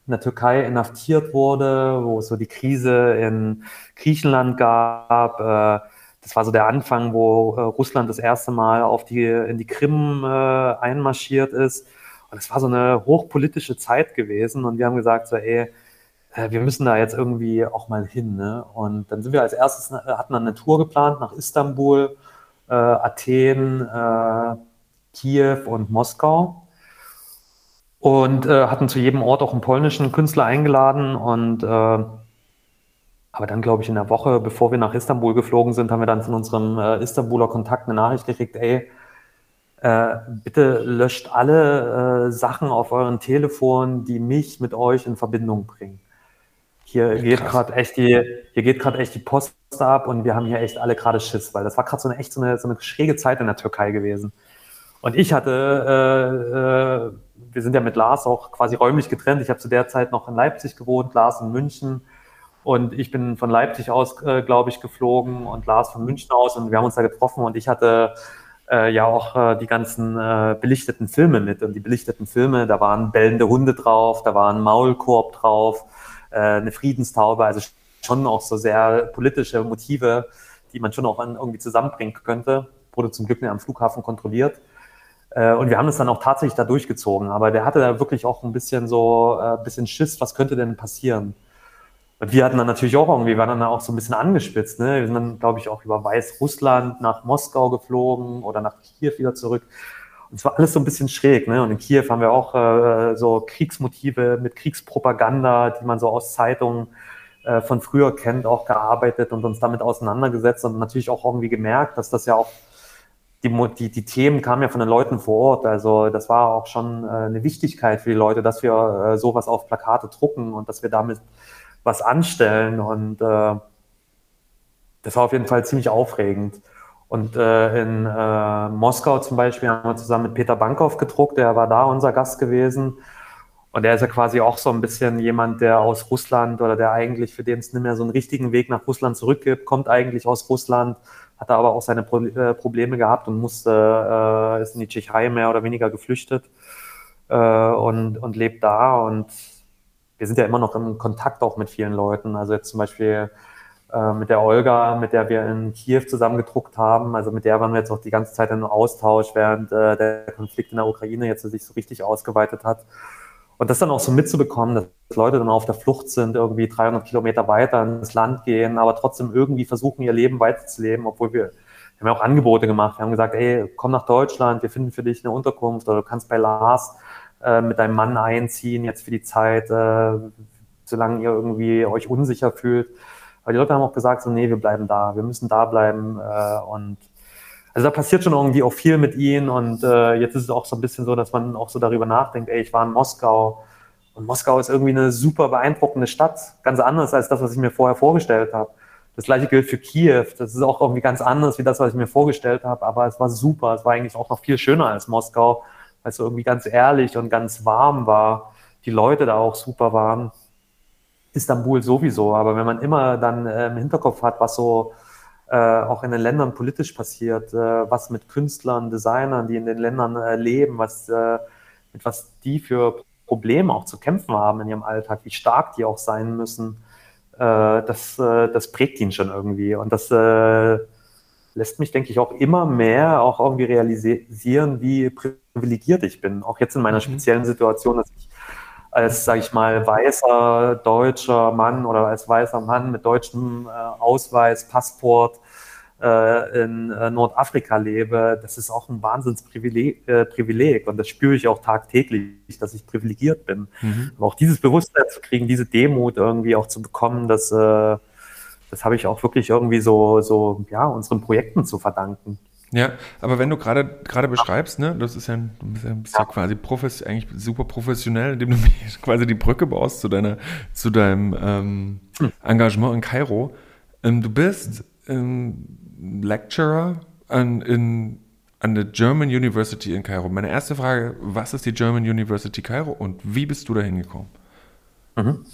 in der Türkei inhaftiert wurde, wo es so die Krise in Griechenland gab. Äh, das war so der Anfang, wo äh, Russland das erste Mal auf die, in die Krim äh, einmarschiert ist. Und es war so eine hochpolitische Zeit gewesen und wir haben gesagt, so, ey, äh, wir müssen da jetzt irgendwie auch mal hin. Ne? Und dann sind wir als erstes, äh, hatten dann eine Tour geplant nach Istanbul, äh, Athen, äh, Kiew und Moskau. Und äh, hatten zu jedem Ort auch einen polnischen Künstler eingeladen. Und äh, aber dann, glaube ich, in der Woche, bevor wir nach Istanbul geflogen sind, haben wir dann von unserem Istanbuler Kontakt eine Nachricht gekriegt, ey, äh, bitte löscht alle äh, Sachen auf euren Telefon, die mich mit euch in Verbindung bringen. Hier geht gerade echt die, hier geht gerade echt die Post ab und wir haben hier echt alle gerade Schiss, weil das war gerade so eine echt so eine, so eine schräge Zeit in der Türkei gewesen. Und ich hatte, äh, äh, wir sind ja mit Lars auch quasi räumlich getrennt. Ich habe zu der Zeit noch in Leipzig gewohnt, Lars in München. Und ich bin von Leipzig aus, äh, glaube ich, geflogen und Lars von München aus. Und wir haben uns da getroffen und ich hatte äh, ja auch äh, die ganzen äh, belichteten Filme mit. Und die belichteten Filme, da waren bellende Hunde drauf, da war ein Maulkorb drauf, äh, eine Friedenstaube, also schon auch so sehr politische Motive, die man schon auch irgendwie zusammenbringen könnte. Wurde zum Glück nicht am Flughafen kontrolliert. Äh, und wir haben es dann auch tatsächlich da durchgezogen. Aber der hatte da wirklich auch ein bisschen so, äh, bisschen Schiss, was könnte denn passieren? Und wir hatten dann natürlich auch irgendwie, waren dann auch so ein bisschen angespitzt. Ne? Wir sind dann, glaube ich, auch über Weißrussland nach Moskau geflogen oder nach Kiew wieder zurück. Und es war alles so ein bisschen schräg. Ne? Und in Kiew haben wir auch äh, so Kriegsmotive mit Kriegspropaganda, die man so aus Zeitungen äh, von früher kennt, auch gearbeitet und uns damit auseinandergesetzt und natürlich auch irgendwie gemerkt, dass das ja auch die, die, die Themen kamen ja von den Leuten vor Ort. Also das war auch schon äh, eine Wichtigkeit für die Leute, dass wir äh, sowas auf Plakate drucken und dass wir damit was anstellen. Und äh, das war auf jeden Fall ziemlich aufregend. Und äh, in äh, Moskau zum Beispiel haben wir zusammen mit Peter Bankov gedruckt, der war da unser Gast gewesen. Und der ist ja quasi auch so ein bisschen jemand, der aus Russland oder der eigentlich, für den es nicht mehr so einen richtigen Weg nach Russland zurückgibt, kommt eigentlich aus Russland, hat aber auch seine Pro äh, Probleme gehabt und musste, äh, ist in die Tschechei mehr oder weniger geflüchtet äh, und, und lebt da. Und wir sind ja immer noch im Kontakt auch mit vielen Leuten. Also jetzt zum Beispiel äh, mit der Olga, mit der wir in Kiew zusammen gedruckt haben. Also mit der waren wir jetzt auch die ganze Zeit in Austausch, während äh, der Konflikt in der Ukraine jetzt sich so richtig ausgeweitet hat. Und das dann auch so mitzubekommen, dass Leute dann auf der Flucht sind, irgendwie 300 Kilometer weiter ins Land gehen, aber trotzdem irgendwie versuchen, ihr Leben weiterzuleben, obwohl wir, wir haben ja auch Angebote gemacht. Wir haben gesagt, ey, komm nach Deutschland, wir finden für dich eine Unterkunft oder du kannst bei Lars äh, mit deinem Mann einziehen, jetzt für die Zeit, äh, solange ihr irgendwie euch unsicher fühlt. Aber die Leute haben auch gesagt, so, nee, wir bleiben da, wir müssen da bleiben. Äh, und also da passiert schon irgendwie auch viel mit ihnen. Und äh, jetzt ist es auch so ein bisschen so, dass man auch so darüber nachdenkt, ey, ich war in Moskau. Und Moskau ist irgendwie eine super beeindruckende Stadt. Ganz anders als das, was ich mir vorher vorgestellt habe. Das gleiche gilt für Kiew. Das ist auch irgendwie ganz anders wie das, was ich mir vorgestellt habe. Aber es war super. Es war eigentlich auch noch viel schöner als Moskau, weil es so irgendwie ganz ehrlich und ganz warm war. Die Leute da auch super waren. Istanbul sowieso, aber wenn man immer dann äh, im Hinterkopf hat, was so äh, auch in den Ländern politisch passiert, äh, was mit Künstlern, Designern, die in den Ländern äh, leben, was, äh, mit was die für Probleme auch zu kämpfen haben in ihrem Alltag, wie stark die auch sein müssen, äh, das, das prägt ihn schon irgendwie. Und das lässt mich, denke ich, auch immer mehr auch irgendwie realisieren, wie privilegiert ich bin. Auch jetzt in meiner mhm. speziellen Situation, dass ich als, sage ich mal, weißer deutscher Mann oder als weißer Mann mit deutschem äh, Ausweis, Passport äh, in äh, Nordafrika lebe, das ist auch ein Wahnsinnsprivileg äh, Privileg. und das spüre ich auch tagtäglich, dass ich privilegiert bin. Mhm. Aber auch dieses Bewusstsein zu kriegen, diese Demut irgendwie auch zu bekommen, das, äh, das habe ich auch wirklich irgendwie so, so ja, unseren Projekten zu verdanken. Ja, aber wenn du gerade gerade beschreibst, ne, das ist ja, du bist ja, bist ja quasi profes, eigentlich super professionell, indem du quasi die Brücke baust zu deiner, zu deinem ähm, hm. Engagement in Kairo. Ähm, du bist ähm, Lecturer an, in, an der German University in Kairo. Meine erste Frage: Was ist die German University Kairo und wie bist du da hingekommen? Mhm.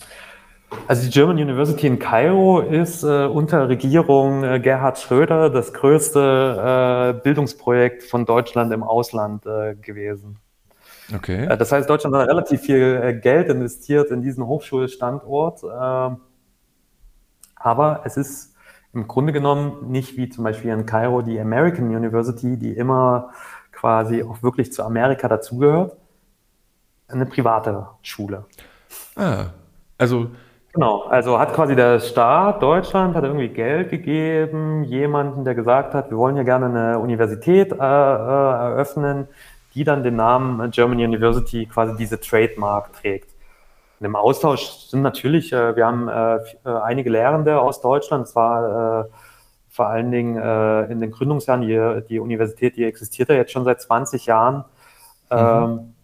Also die German University in Kairo ist äh, unter Regierung äh, Gerhard Schröder das größte äh, Bildungsprojekt von Deutschland im Ausland äh, gewesen. Okay. Äh, das heißt, Deutschland hat relativ viel äh, Geld investiert in diesen Hochschulstandort. Ähm, aber es ist im Grunde genommen nicht wie zum Beispiel in Kairo die American University, die immer quasi auch wirklich zu Amerika dazugehört, eine private Schule. Ah, also Genau, also hat quasi der Staat Deutschland hat irgendwie Geld gegeben, jemanden, der gesagt hat, wir wollen ja gerne eine Universität äh, äh, eröffnen, die dann den Namen German University quasi diese Trademark trägt. Und im Austausch sind natürlich, äh, wir haben äh, äh einige Lehrende aus Deutschland, es war äh, vor allen Dingen äh, in den Gründungsjahren, die, die Universität, die existiert ja jetzt schon seit 20 Jahren, mhm.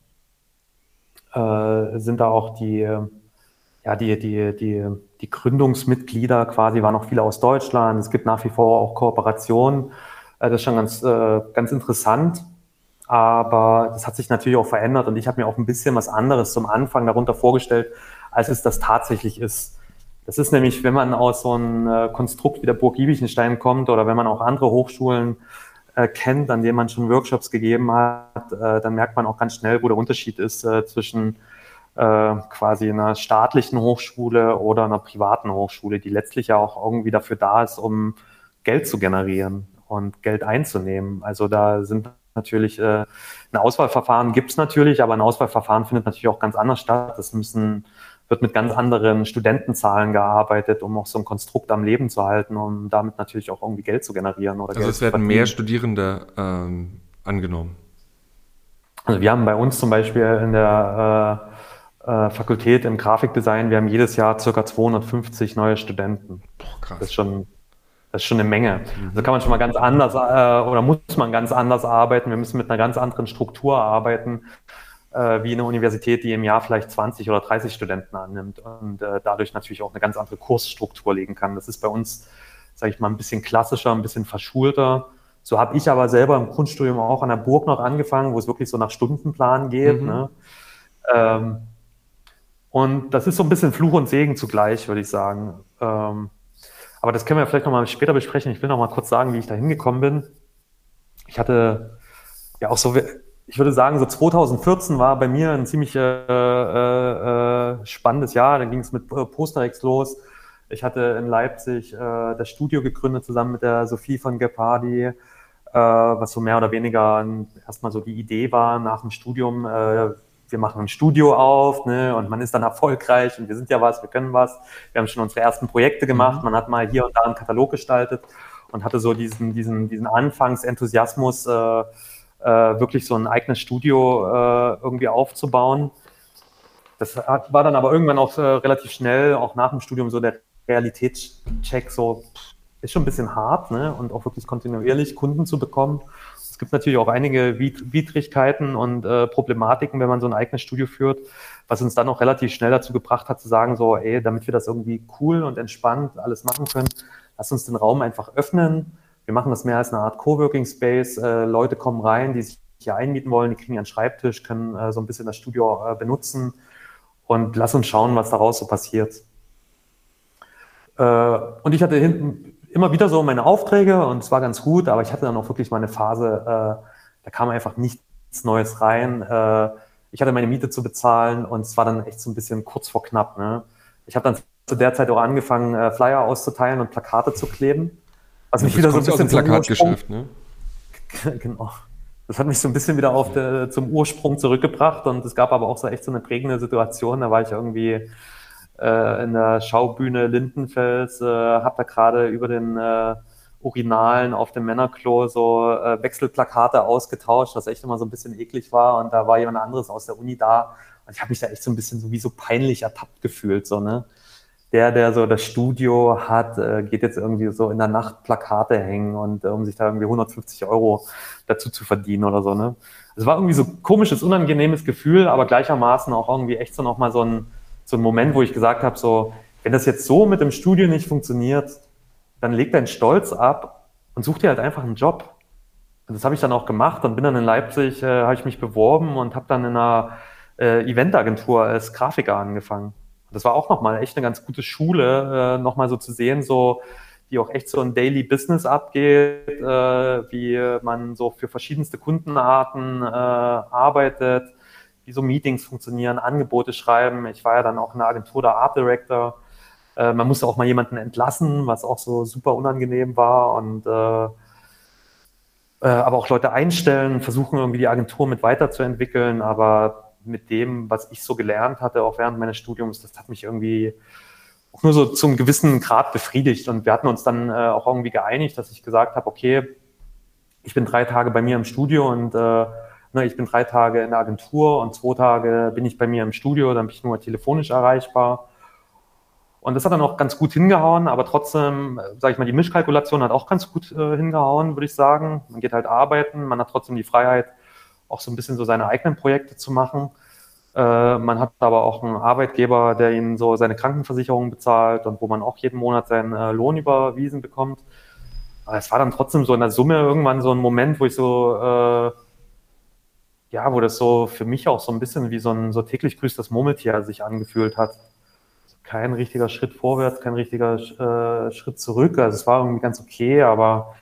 ähm, sind da auch die ja, die, die, die, die Gründungsmitglieder quasi waren auch viele aus Deutschland. Es gibt nach wie vor auch Kooperationen. Äh, das ist schon ganz, äh, ganz interessant. Aber das hat sich natürlich auch verändert und ich habe mir auch ein bisschen was anderes zum Anfang darunter vorgestellt, als es das tatsächlich ist. Das ist nämlich, wenn man aus so einem äh, Konstrukt wie der Burg Giebichenstein kommt oder wenn man auch andere Hochschulen kennt, an denen man schon Workshops gegeben hat, dann merkt man auch ganz schnell, wo der Unterschied ist zwischen quasi einer staatlichen Hochschule oder einer privaten Hochschule, die letztlich ja auch irgendwie dafür da ist, um Geld zu generieren und Geld einzunehmen. Also da sind natürlich äh, ein Auswahlverfahren gibt es natürlich, aber ein Auswahlverfahren findet natürlich auch ganz anders statt. Das müssen wird mit ganz anderen Studentenzahlen gearbeitet, um auch so ein Konstrukt am Leben zu halten, um damit natürlich auch irgendwie Geld zu generieren. Oder also Geld es werden mehr Studierende ähm, angenommen. Also wir haben bei uns zum Beispiel in der äh, äh, Fakultät im Grafikdesign, wir haben jedes Jahr circa 250 neue Studenten. Boah, krass. Das ist schon, das ist schon eine Menge. Mhm. Also kann man schon mal ganz anders äh, oder muss man ganz anders arbeiten. Wir müssen mit einer ganz anderen Struktur arbeiten, äh, wie eine Universität, die im Jahr vielleicht 20 oder 30 Studenten annimmt und äh, dadurch natürlich auch eine ganz andere Kursstruktur legen kann. Das ist bei uns, sage ich mal, ein bisschen klassischer, ein bisschen verschulter. So habe ich aber selber im Grundstudium auch an der Burg noch angefangen, wo es wirklich so nach Stundenplan geht. Mhm. Ne? Ähm, und das ist so ein bisschen Fluch und Segen zugleich, würde ich sagen. Ähm, aber das können wir vielleicht nochmal später besprechen. Ich will noch mal kurz sagen, wie ich da hingekommen bin. Ich hatte ja auch so, ich würde sagen, so 2014 war bei mir ein ziemlich äh, äh, spannendes Jahr. Da ging es mit äh, Posterex los. Ich hatte in Leipzig äh, das Studio gegründet zusammen mit der Sophie von Gepardi, äh, was so mehr oder weniger erstmal so die Idee war nach dem Studium. Wir machen ein Studio auf ne, und man ist dann erfolgreich und wir sind ja was, wir können was. Wir haben schon unsere ersten Projekte gemacht. Mhm. Man hat mal hier und da einen Katalog gestaltet und hatte so diesen, diesen, diesen Anfangsenthusiasmus, äh, äh, wirklich so ein eigenes Studio äh, irgendwie aufzubauen. Das hat, war dann aber irgendwann auch äh, relativ schnell, auch nach dem Studium, so der Realitätscheck so ist schon ein bisschen hart ne? und auch wirklich kontinuierlich Kunden zu bekommen. Es gibt natürlich auch einige Widrigkeiten und äh, Problematiken, wenn man so ein eigenes Studio führt, was uns dann auch relativ schnell dazu gebracht hat zu sagen, so, ey, damit wir das irgendwie cool und entspannt alles machen können, lass uns den Raum einfach öffnen. Wir machen das mehr als eine Art Coworking Space. Äh, Leute kommen rein, die sich hier einmieten wollen, die kriegen einen Schreibtisch, können äh, so ein bisschen das Studio äh, benutzen und lass uns schauen, was daraus so passiert. Äh, und ich hatte hinten immer wieder so meine Aufträge und es war ganz gut, aber ich hatte dann auch wirklich mal eine Phase, äh, da kam einfach nichts Neues rein. Äh, ich hatte meine Miete zu bezahlen und es war dann echt so ein bisschen kurz vor knapp. Ne? Ich habe dann zu der Zeit auch angefangen, äh, Flyer auszuteilen und Plakate zu kleben. Was mich wieder so ein bisschen Plakatgeschäft, ne? genau. Das hat mich so ein bisschen wieder auf der, zum Ursprung zurückgebracht und es gab aber auch so echt so eine prägende Situation. Da war ich irgendwie äh, in der Schaubühne Lindenfels, äh, habe da gerade über den äh, Urinalen auf dem Männerklo so äh, Wechselplakate ausgetauscht, was echt immer so ein bisschen eklig war. Und da war jemand anderes aus der Uni da. Und ich habe mich da echt so ein bisschen so wie so peinlich ertappt gefühlt. So, ne? Der, der so das Studio hat, äh, geht jetzt irgendwie so in der Nacht Plakate hängen und äh, um sich da irgendwie 150 Euro dazu zu verdienen oder so. Ne? Es war irgendwie so komisches, unangenehmes Gefühl, aber gleichermaßen auch irgendwie echt so nochmal so ein so ein Moment, wo ich gesagt habe, so, wenn das jetzt so mit dem Studio nicht funktioniert, dann leg deinen Stolz ab und such dir halt einfach einen Job. Und das habe ich dann auch gemacht und bin dann in Leipzig, äh, habe ich mich beworben und habe dann in einer äh, Eventagentur als Grafiker angefangen. Das war auch nochmal echt eine ganz gute Schule, äh, nochmal so zu sehen, so wie auch echt so ein Daily Business abgeht, äh, wie man so für verschiedenste Kundenarten äh, arbeitet, wie so Meetings funktionieren, Angebote schreiben. Ich war ja dann auch in der Agentur der Art Director. Äh, man musste auch mal jemanden entlassen, was auch so super unangenehm war und äh, äh, aber auch Leute einstellen, versuchen irgendwie die Agentur mit weiterzuentwickeln, aber mit dem, was ich so gelernt hatte, auch während meines Studiums, das hat mich irgendwie auch nur so zum gewissen Grad befriedigt. Und wir hatten uns dann äh, auch irgendwie geeinigt, dass ich gesagt habe, okay, ich bin drei Tage bei mir im Studio und äh, Ne, ich bin drei Tage in der Agentur und zwei Tage bin ich bei mir im Studio, dann bin ich nur telefonisch erreichbar. Und das hat dann auch ganz gut hingehauen, aber trotzdem, sage ich mal, die Mischkalkulation hat auch ganz gut äh, hingehauen, würde ich sagen. Man geht halt arbeiten, man hat trotzdem die Freiheit, auch so ein bisschen so seine eigenen Projekte zu machen. Äh, man hat aber auch einen Arbeitgeber, der ihnen so seine Krankenversicherung bezahlt und wo man auch jeden Monat seinen äh, Lohn überwiesen bekommt. Aber es war dann trotzdem so in der Summe irgendwann so ein Moment, wo ich so äh, ja, wo das so für mich auch so ein bisschen wie so ein so täglich grüßt das Murmeltier sich angefühlt hat. Kein richtiger Schritt vorwärts, kein richtiger äh, Schritt zurück. Also es war irgendwie ganz okay, aber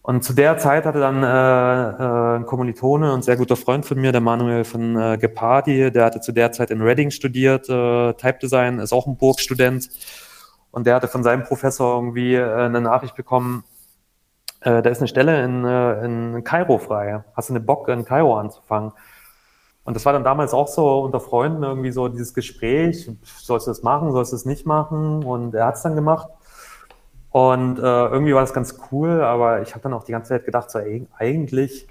und zu der Zeit hatte dann äh, äh, ein Kommilitone und sehr guter Freund von mir, der Manuel von äh, Gepardi, der hatte zu der Zeit in Reading studiert, äh, Type Design, ist auch ein Burgstudent. Und der hatte von seinem Professor irgendwie äh, eine Nachricht bekommen, äh, da ist eine Stelle in, äh, in Kairo frei. Hast du eine Bock, in Kairo anzufangen? Und das war dann damals auch so unter Freunden irgendwie so dieses Gespräch, sollst du das machen, sollst du es nicht machen? Und er hat es dann gemacht. Und äh, irgendwie war das ganz cool, aber ich habe dann auch die ganze Zeit gedacht, so, ey, eigentlich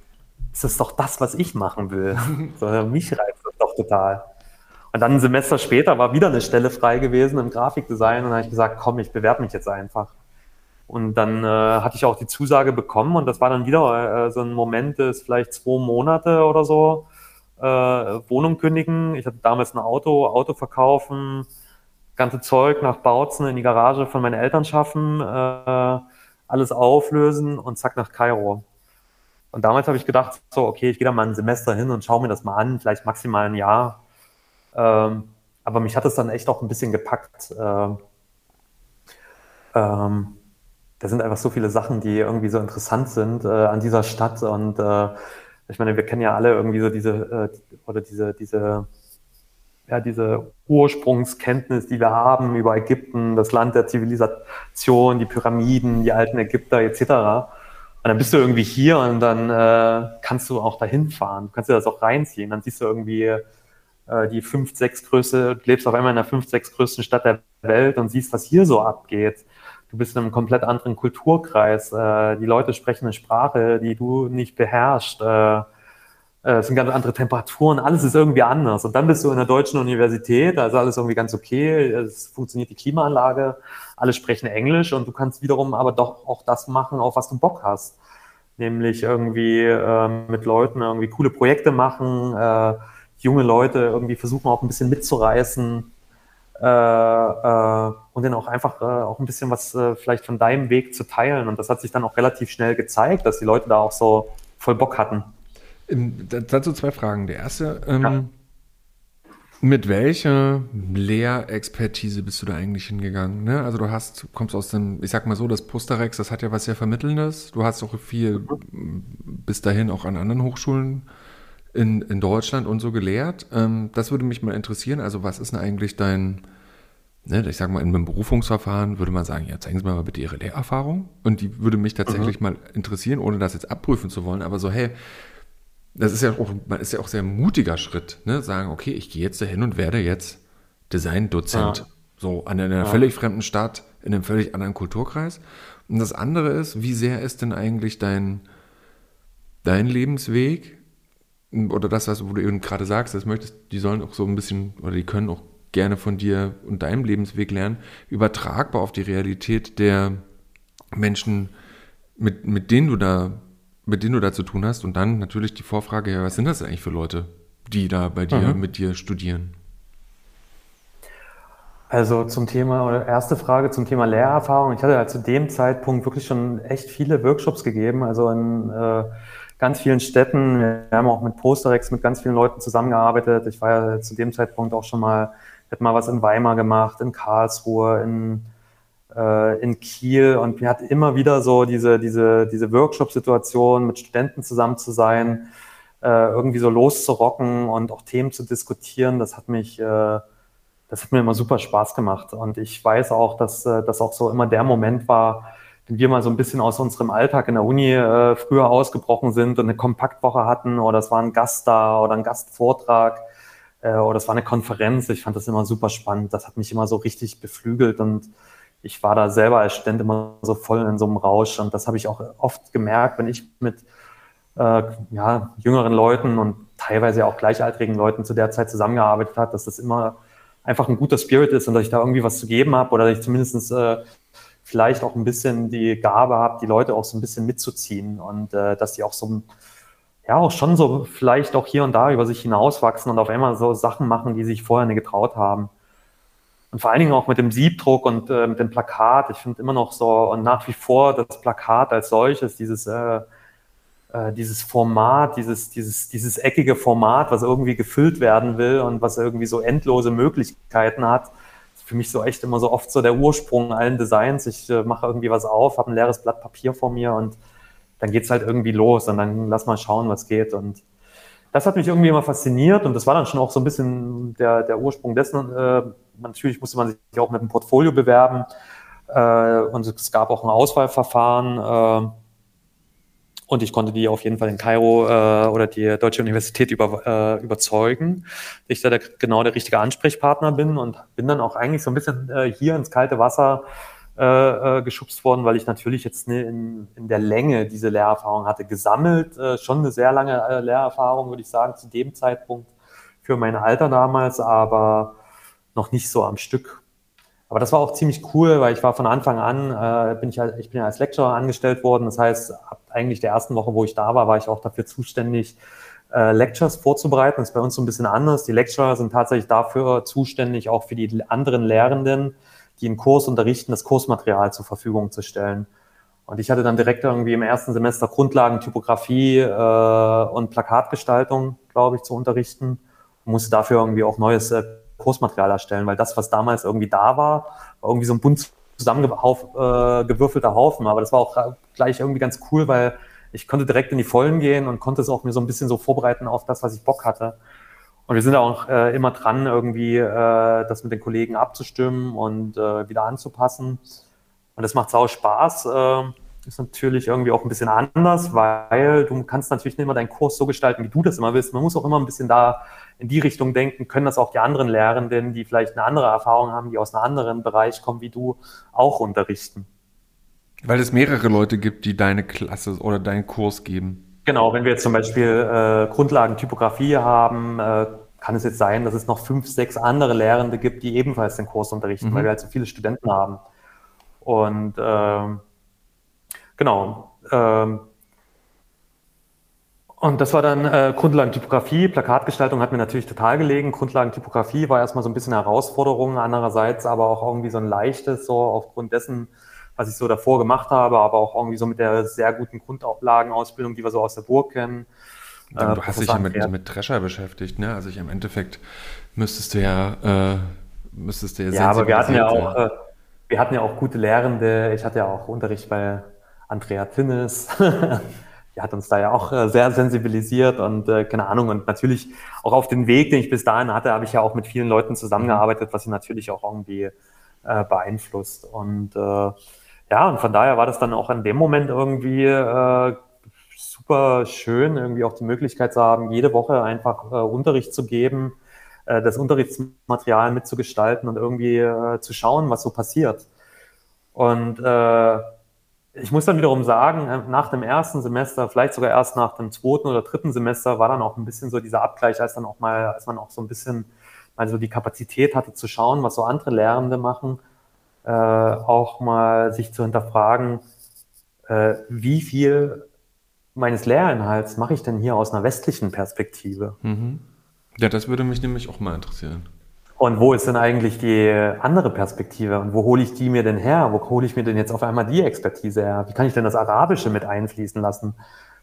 ist das doch das, was ich machen will. so, mich reizt das doch total. Und dann ein Semester später war wieder eine Stelle frei gewesen im Grafikdesign und dann habe ich gesagt, komm, ich bewerbe mich jetzt einfach. Und dann äh, hatte ich auch die Zusage bekommen und das war dann wieder äh, so ein Moment, ist vielleicht zwei Monate oder so, äh, Wohnung kündigen. Ich hatte damals ein Auto, Auto verkaufen, ganze Zeug nach Bautzen in die Garage von meinen Eltern schaffen, äh, alles auflösen und zack nach Kairo. Und damals habe ich gedacht, so, okay, ich gehe da mal ein Semester hin und schaue mir das mal an, vielleicht maximal ein Jahr. Ähm, aber mich hat es dann echt auch ein bisschen gepackt. Äh, ähm, da sind einfach so viele Sachen, die irgendwie so interessant sind äh, an dieser Stadt. Und äh, ich meine, wir kennen ja alle irgendwie so diese, äh, oder diese, diese, ja, diese Ursprungskenntnis, die wir haben über Ägypten, das Land der Zivilisation, die Pyramiden, die alten Ägypter etc. Und dann bist du irgendwie hier und dann äh, kannst du auch dahin fahren. Du kannst dir das auch reinziehen. Dann siehst du irgendwie äh, die fünf, sechs größte, du lebst auf einmal in der fünf, sechs größten Stadt der Welt und siehst, was hier so abgeht du bist in einem komplett anderen Kulturkreis. Äh, die Leute sprechen eine Sprache, die du nicht beherrschst. Äh, äh, es sind ganz andere Temperaturen, alles ist irgendwie anders. Und dann bist du in der deutschen Universität, also alles irgendwie ganz okay, es funktioniert die Klimaanlage, alle sprechen Englisch und du kannst wiederum aber doch auch das machen, auf was du Bock hast. Nämlich irgendwie äh, mit Leuten irgendwie coole Projekte machen, äh, junge Leute irgendwie versuchen auch ein bisschen mitzureißen äh, äh, und dann auch einfach äh, auch ein bisschen was äh, vielleicht von deinem Weg zu teilen. Und das hat sich dann auch relativ schnell gezeigt, dass die Leute da auch so voll Bock hatten. Dazu zwei Fragen. Der erste, ähm, ja. mit welcher Lehrexpertise bist du da eigentlich hingegangen? Ne? Also du hast, kommst aus dem, ich sag mal so, das Posterex, das hat ja was sehr Vermittelndes. Du hast auch viel mhm. bis dahin auch an anderen Hochschulen in, in Deutschland und so gelehrt. Ähm, das würde mich mal interessieren. Also, was ist denn eigentlich dein, ne, ich sag mal, in einem Berufungsverfahren würde man sagen, ja, zeigen Sie mir mal bitte Ihre Lehrerfahrung. Und die würde mich tatsächlich mhm. mal interessieren, ohne das jetzt abprüfen zu wollen. Aber so, hey, das ist ja auch, man ist ja auch sehr mutiger Schritt, ne? Sagen, okay, ich gehe jetzt dahin und werde jetzt Design-Dozent. Ja. So, an einer ja. völlig fremden Stadt, in einem völlig anderen Kulturkreis. Und das andere ist, wie sehr ist denn eigentlich dein, dein Lebensweg oder das, was du eben gerade sagst, das möchtest, die sollen auch so ein bisschen, oder die können auch gerne von dir und deinem Lebensweg lernen, übertragbar auf die Realität der Menschen, mit, mit denen du da, mit denen du da zu tun hast. Und dann natürlich die Vorfrage, ja, was sind das eigentlich für Leute, die da bei dir, mhm. mit dir studieren? Also zum Thema, oder erste Frage zum Thema Lehrerfahrung. Ich hatte halt zu dem Zeitpunkt wirklich schon echt viele Workshops gegeben. Also in äh, ganz vielen Städten. Wir haben auch mit Posterex mit ganz vielen Leuten zusammengearbeitet. Ich war ja zu dem Zeitpunkt auch schon mal, hätte mal was in Weimar gemacht, in Karlsruhe, in, äh, in Kiel und wir hatten immer wieder so diese, diese, diese Workshop-Situation, mit Studenten zusammen zu sein, äh, irgendwie so loszurocken und auch Themen zu diskutieren. Das hat mich, äh, das hat mir immer super Spaß gemacht. Und ich weiß auch, dass äh, das auch so immer der Moment war, wenn wir mal so ein bisschen aus unserem Alltag in der Uni äh, früher ausgebrochen sind und eine Kompaktwoche hatten oder es war ein Gast da oder ein Gastvortrag äh, oder es war eine Konferenz. Ich fand das immer super spannend. Das hat mich immer so richtig beflügelt und ich war da selber als Student immer so voll in so einem Rausch und das habe ich auch oft gemerkt, wenn ich mit äh, ja, jüngeren Leuten und teilweise auch gleichaltrigen Leuten zu der Zeit zusammengearbeitet habe, dass das immer einfach ein guter Spirit ist und dass ich da irgendwie was zu geben habe oder dass ich zumindest äh, vielleicht auch ein bisschen die Gabe habe, die Leute auch so ein bisschen mitzuziehen und äh, dass die auch so, ja, auch schon so vielleicht auch hier und da über sich hinauswachsen und auf einmal so Sachen machen, die sich vorher nicht getraut haben. Und vor allen Dingen auch mit dem Siebdruck und äh, mit dem Plakat. Ich finde immer noch so und nach wie vor das Plakat als solches, dieses, äh, äh, dieses Format, dieses, dieses, dieses eckige Format, was irgendwie gefüllt werden will und was irgendwie so endlose Möglichkeiten hat, für mich so echt immer so oft so der Ursprung allen Designs. Ich äh, mache irgendwie was auf, habe ein leeres Blatt Papier vor mir und dann geht's halt irgendwie los und dann lass mal schauen, was geht. Und das hat mich irgendwie immer fasziniert und das war dann schon auch so ein bisschen der, der Ursprung dessen. Äh, natürlich musste man sich auch mit einem Portfolio bewerben äh, und es gab auch ein Auswahlverfahren. Und ich konnte die auf jeden Fall in Kairo äh, oder die Deutsche Universität über, äh, überzeugen, dass ich da der, genau der richtige Ansprechpartner bin und bin dann auch eigentlich so ein bisschen äh, hier ins kalte Wasser äh, äh, geschubst worden, weil ich natürlich jetzt ne, in, in der Länge diese Lehrerfahrung hatte. Gesammelt, äh, schon eine sehr lange äh, Lehrerfahrung, würde ich sagen, zu dem Zeitpunkt für mein Alter damals, aber noch nicht so am Stück. Aber das war auch ziemlich cool, weil ich war von Anfang an, äh, bin ich, ich bin ja als Lecturer angestellt worden. Das heißt, ab eigentlich der ersten Woche, wo ich da war, war ich auch dafür zuständig, äh, Lectures vorzubereiten. Das ist bei uns so ein bisschen anders. Die Lecturer sind tatsächlich dafür zuständig, auch für die anderen Lehrenden, die einen Kurs unterrichten, das Kursmaterial zur Verfügung zu stellen. Und ich hatte dann direkt irgendwie im ersten Semester Grundlagen Typografie äh, und Plakatgestaltung, glaube ich, zu unterrichten musste dafür irgendwie auch neues äh, Kursmaterial erstellen, weil das, was damals irgendwie da war, war irgendwie so ein zusammengewürfelter Haufen. Aber das war auch gleich irgendwie ganz cool, weil ich konnte direkt in die Vollen gehen und konnte es auch mir so ein bisschen so vorbereiten auf das, was ich Bock hatte. Und wir sind auch äh, immer dran, irgendwie äh, das mit den Kollegen abzustimmen und äh, wieder anzupassen. Und das macht sau Spaß. Äh, ist natürlich irgendwie auch ein bisschen anders, weil du kannst natürlich nicht immer deinen Kurs so gestalten, wie du das immer willst. Man muss auch immer ein bisschen da in die Richtung denken, können das auch die anderen Lehrenden, die vielleicht eine andere Erfahrung haben, die aus einem anderen Bereich kommen wie du, auch unterrichten. Weil es mehrere Leute gibt, die deine Klasse oder deinen Kurs geben. Genau, wenn wir jetzt zum Beispiel äh, Grundlagen Typografie haben, äh, kann es jetzt sein, dass es noch fünf, sechs andere Lehrende gibt, die ebenfalls den Kurs unterrichten, mhm. weil wir halt so viele Studenten haben. Und ähm, genau, ähm, und das war dann äh, Grundlagentypografie. Plakatgestaltung hat mir natürlich total gelegen. Grundlagentypografie war erstmal so ein bisschen eine Herausforderung, andererseits aber auch irgendwie so ein leichtes, so aufgrund dessen, was ich so davor gemacht habe, aber auch irgendwie so mit der sehr guten Grundauflagenausbildung, die wir so aus der Burg kennen. Ja, du äh, hast dich ja mit, mit Drescher beschäftigt, ne? Also ich, im Endeffekt müsstest du ja, äh, müsstest du ja Ja, aber wir hatten ja auch, äh, wir hatten ja auch gute Lehrende. Ich hatte ja auch Unterricht bei Andrea Tinnes. die hat uns da ja auch äh, sehr sensibilisiert und äh, keine Ahnung. Und natürlich auch auf den Weg, den ich bis dahin hatte, habe ich ja auch mit vielen Leuten zusammengearbeitet, was sie natürlich auch irgendwie äh, beeinflusst. Und äh, ja, und von daher war das dann auch in dem Moment irgendwie äh, super schön, irgendwie auch die Möglichkeit zu haben, jede Woche einfach äh, Unterricht zu geben, äh, das Unterrichtsmaterial mitzugestalten und irgendwie äh, zu schauen, was so passiert. Und äh, ich muss dann wiederum sagen, äh, nach dem ersten Semester, vielleicht sogar erst nach dem zweiten oder dritten Semester, war dann auch ein bisschen so dieser Abgleich, als dann auch mal, als man auch so ein bisschen mal so die Kapazität hatte zu schauen, was so andere Lehrende machen, äh, auch mal sich zu hinterfragen, äh, wie viel meines Lehrinhalts mache ich denn hier aus einer westlichen Perspektive? Mhm. Ja, das würde mich nämlich auch mal interessieren. Und wo ist denn eigentlich die andere Perspektive? Und wo hole ich die mir denn her? Wo hole ich mir denn jetzt auf einmal die Expertise her? Wie kann ich denn das Arabische mit einfließen lassen?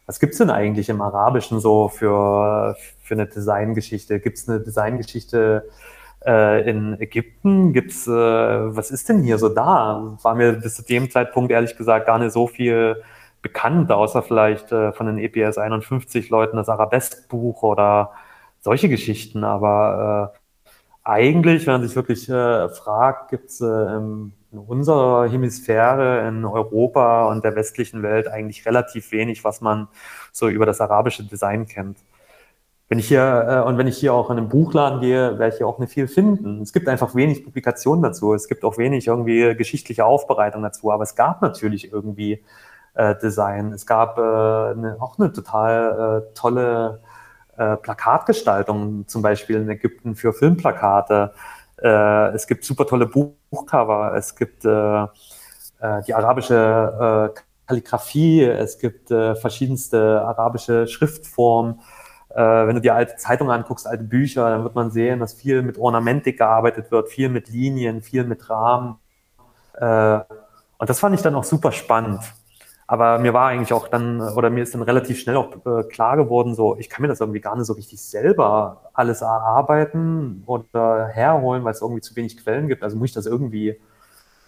Was gibt's denn eigentlich im Arabischen so für, für eine Designgeschichte? Gibt's eine Designgeschichte äh, in Ägypten? Gibt's, äh, was ist denn hier so da? War mir bis zu dem Zeitpunkt ehrlich gesagt gar nicht so viel bekannt, außer vielleicht äh, von den EPS 51 Leuten das Arabeskbuch oder solche Geschichten. Aber äh, eigentlich, wenn man sich wirklich äh, fragt, gibt es äh, in unserer Hemisphäre, in Europa und der westlichen Welt eigentlich relativ wenig, was man so über das arabische Design kennt. Wenn ich hier, äh, und wenn ich hier auch in einen Buchladen gehe, werde ich hier auch nicht viel finden. Es gibt einfach wenig Publikationen dazu. Es gibt auch wenig irgendwie geschichtliche Aufbereitung dazu. Aber es gab natürlich irgendwie äh, Design. Es gab äh, eine, auch eine total äh, tolle äh, Plakatgestaltung, zum Beispiel in Ägypten für Filmplakate. Äh, es gibt super tolle Buchcover, es gibt äh, äh die arabische äh, Kalligrafie, es gibt äh, verschiedenste arabische Schriftformen. wenn du dir alte Zeitungen anguckst, alte Bücher, dann wird man sehen, dass viel mit Ornamentik gearbeitet wird, viel mit Linien, viel mit Rahmen. und das fand ich dann auch super spannend. Aber mir war eigentlich auch dann, oder mir ist dann relativ schnell auch äh, klar geworden, so, ich kann mir das irgendwie gar nicht so richtig selber alles erarbeiten oder herholen, weil es irgendwie zu wenig Quellen gibt. Also muss ich das irgendwie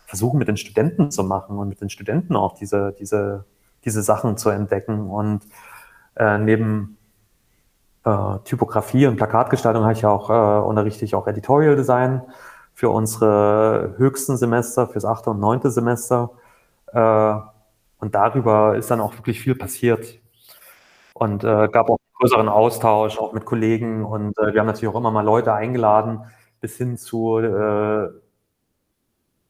versuchen, mit den Studenten zu machen und mit den Studenten auch diese, diese, diese Sachen zu entdecken. Und äh, neben äh, Typografie und Plakatgestaltung habe ich auch, äh, unterrichte ich auch Editorial Design für unsere höchsten Semester, fürs achte und neunte Semester. Äh, und darüber ist dann auch wirklich viel passiert. Und äh, gab auch einen größeren Austausch, auch mit Kollegen. Und äh, wir haben natürlich auch immer mal Leute eingeladen, bis hin zu äh,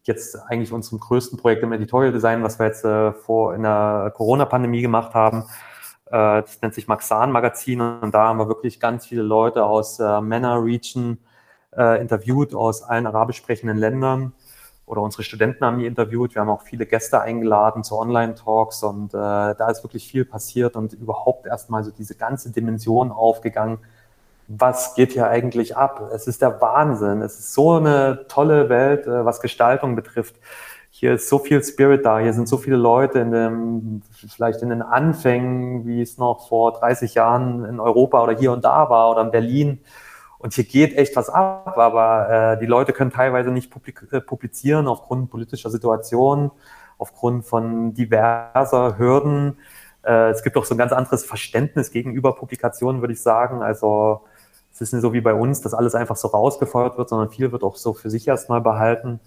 jetzt eigentlich unserem größten Projekt im Editorial Design, was wir jetzt äh, vor in der Corona-Pandemie gemacht haben. Äh, das nennt sich Maxan Magazin und da haben wir wirklich ganz viele Leute aus äh, Männer Region äh, interviewt aus allen arabisch sprechenden Ländern oder unsere Studenten haben die interviewt. Wir haben auch viele Gäste eingeladen zu Online-Talks und äh, da ist wirklich viel passiert und überhaupt erstmal so diese ganze Dimension aufgegangen. Was geht hier eigentlich ab? Es ist der Wahnsinn. Es ist so eine tolle Welt, äh, was Gestaltung betrifft. Hier ist so viel Spirit da. Hier sind so viele Leute in dem, vielleicht in den Anfängen, wie es noch vor 30 Jahren in Europa oder hier und da war oder in Berlin und hier geht echt was ab, aber äh, die Leute können teilweise nicht äh, publizieren aufgrund politischer Situationen, aufgrund von diverser Hürden. Äh, es gibt auch so ein ganz anderes Verständnis gegenüber Publikationen, würde ich sagen. Also es ist nicht so wie bei uns, dass alles einfach so rausgefeuert wird, sondern viel wird auch so für sich erstmal behalten.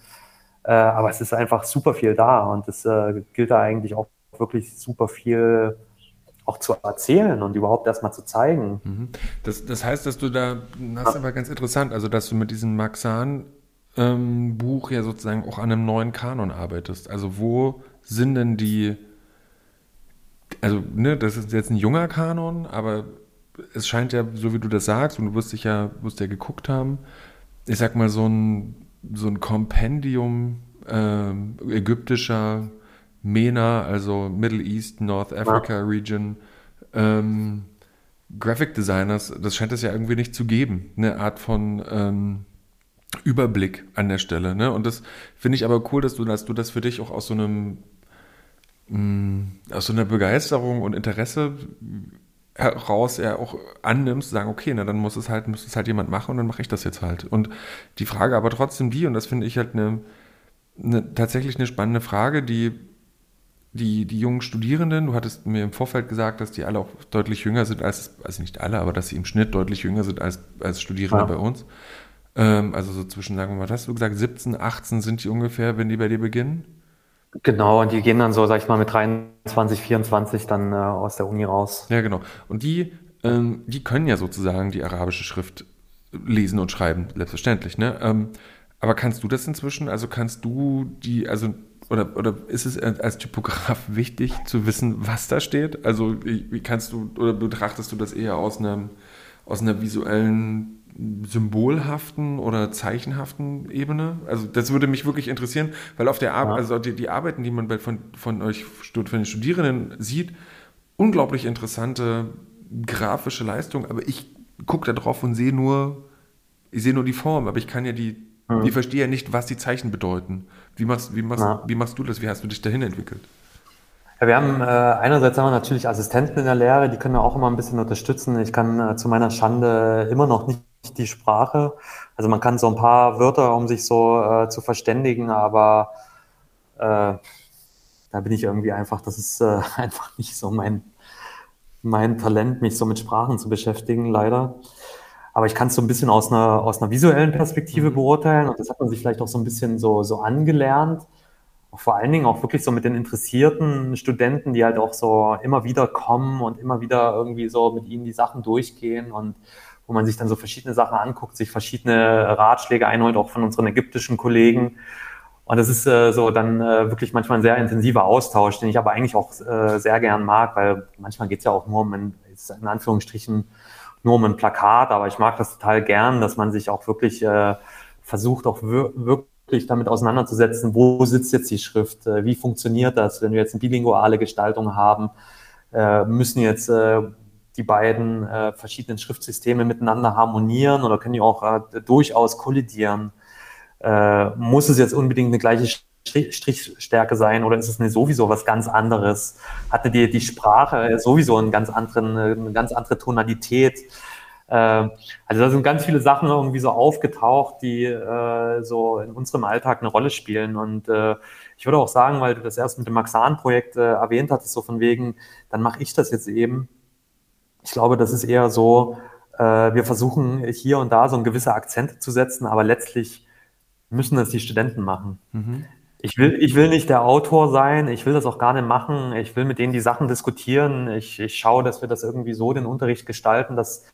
Äh, aber es ist einfach super viel da und es äh, gilt da eigentlich auch wirklich super viel auch zu erzählen und überhaupt erstmal zu zeigen. Mhm. Das, das heißt, dass du da, das ist aber ganz interessant, also dass du mit diesem Maxan ähm, Buch ja sozusagen auch an einem neuen Kanon arbeitest. Also wo sind denn die, also ne, das ist jetzt ein junger Kanon, aber es scheint ja, so wie du das sagst, und du wirst dich ja, wirst ja geguckt haben, ich sag mal, so ein, so ein Kompendium äh, ägyptischer MENA, also Middle East, North Africa. Region, ähm, Graphic Designers, das scheint es ja irgendwie nicht zu geben. Eine Art von ähm, Überblick an der Stelle. Ne? Und das finde ich aber cool, dass du, dass du das für dich auch aus so einem mh, mm, aus so einer Begeisterung und Interesse heraus ja auch annimmst, sagen, okay, na dann muss es halt, muss es halt jemand machen und dann mache ich das jetzt halt. Und die Frage aber trotzdem die, und das finde ich halt eine, eine, tatsächlich eine spannende Frage, die die, die jungen Studierenden, du hattest mir im Vorfeld gesagt, dass die alle auch deutlich jünger sind als, also nicht alle, aber dass sie im Schnitt deutlich jünger sind als, als Studierende ja. bei uns. Ähm, also so zwischen, sagen wir mal, hast du gesagt, 17, 18 sind die ungefähr, wenn die bei dir beginnen? Genau, und die gehen dann so, sag ich mal, mit 23, 24 dann äh, aus der Uni raus. Ja, genau. Und die, ähm, die können ja sozusagen die arabische Schrift lesen und schreiben, selbstverständlich, ne? Ähm, aber kannst du das inzwischen? Also kannst du die, also oder, oder ist es als Typograf wichtig zu wissen, was da steht? Also wie, kannst du oder betrachtest du das eher aus einer, aus einer visuellen, symbolhaften oder zeichenhaften Ebene? Also das würde mich wirklich interessieren, weil auf der Arbeit, ja. also die, die Arbeiten, die man bei, von, von euch, von den Studierenden sieht, unglaublich interessante grafische Leistung, aber ich gucke da drauf und sehe nur, ich sehe nur die Form, aber ich kann ja die hm. Ich verstehe ja nicht, was die Zeichen bedeuten. Wie machst, wie, machst, wie machst du das? Wie hast du dich dahin entwickelt? Ja, wir haben äh, einerseits haben wir natürlich Assistenten in der Lehre, die können auch immer ein bisschen unterstützen. Ich kann äh, zu meiner Schande immer noch nicht die Sprache. Also man kann so ein paar Wörter, um sich so äh, zu verständigen, aber äh, da bin ich irgendwie einfach, das ist äh, einfach nicht so mein, mein Talent, mich so mit Sprachen zu beschäftigen, leider. Aber ich kann es so ein bisschen aus einer, aus einer visuellen Perspektive mhm. beurteilen und das hat man sich vielleicht auch so ein bisschen so, so angelernt. Auch vor allen Dingen auch wirklich so mit den interessierten Studenten, die halt auch so immer wieder kommen und immer wieder irgendwie so mit ihnen die Sachen durchgehen und wo man sich dann so verschiedene Sachen anguckt, sich verschiedene Ratschläge einholt, auch von unseren ägyptischen Kollegen. Und das ist äh, so dann äh, wirklich manchmal ein sehr intensiver Austausch, den ich aber eigentlich auch äh, sehr gern mag, weil manchmal geht es ja auch nur um, in, in Anführungsstrichen, nur um ein Plakat, aber ich mag das total gern, dass man sich auch wirklich äh, versucht, auch wirklich damit auseinanderzusetzen, wo sitzt jetzt die Schrift, äh, wie funktioniert das, wenn wir jetzt eine bilinguale Gestaltung haben, äh, müssen jetzt äh, die beiden äh, verschiedenen Schriftsysteme miteinander harmonieren oder können die auch äh, durchaus kollidieren? Muss es jetzt unbedingt eine gleiche Strichstärke sein oder ist es sowieso was ganz anderes? Hatte die, die Sprache sowieso einen ganz anderen, eine ganz andere Tonalität? Äh, also da sind ganz viele Sachen irgendwie so aufgetaucht, die äh, so in unserem Alltag eine Rolle spielen. Und äh, ich würde auch sagen, weil du das erst mit dem Maxan-Projekt äh, erwähnt hattest, so von wegen, dann mache ich das jetzt eben. Ich glaube, das ist eher so, äh, wir versuchen hier und da so ein gewisse Akzente zu setzen, aber letztlich müssen das die Studenten machen. Mhm. Ich will, ich will nicht der Autor sein, ich will das auch gar nicht machen, ich will mit denen die Sachen diskutieren, ich, ich schaue, dass wir das irgendwie so den Unterricht gestalten, dass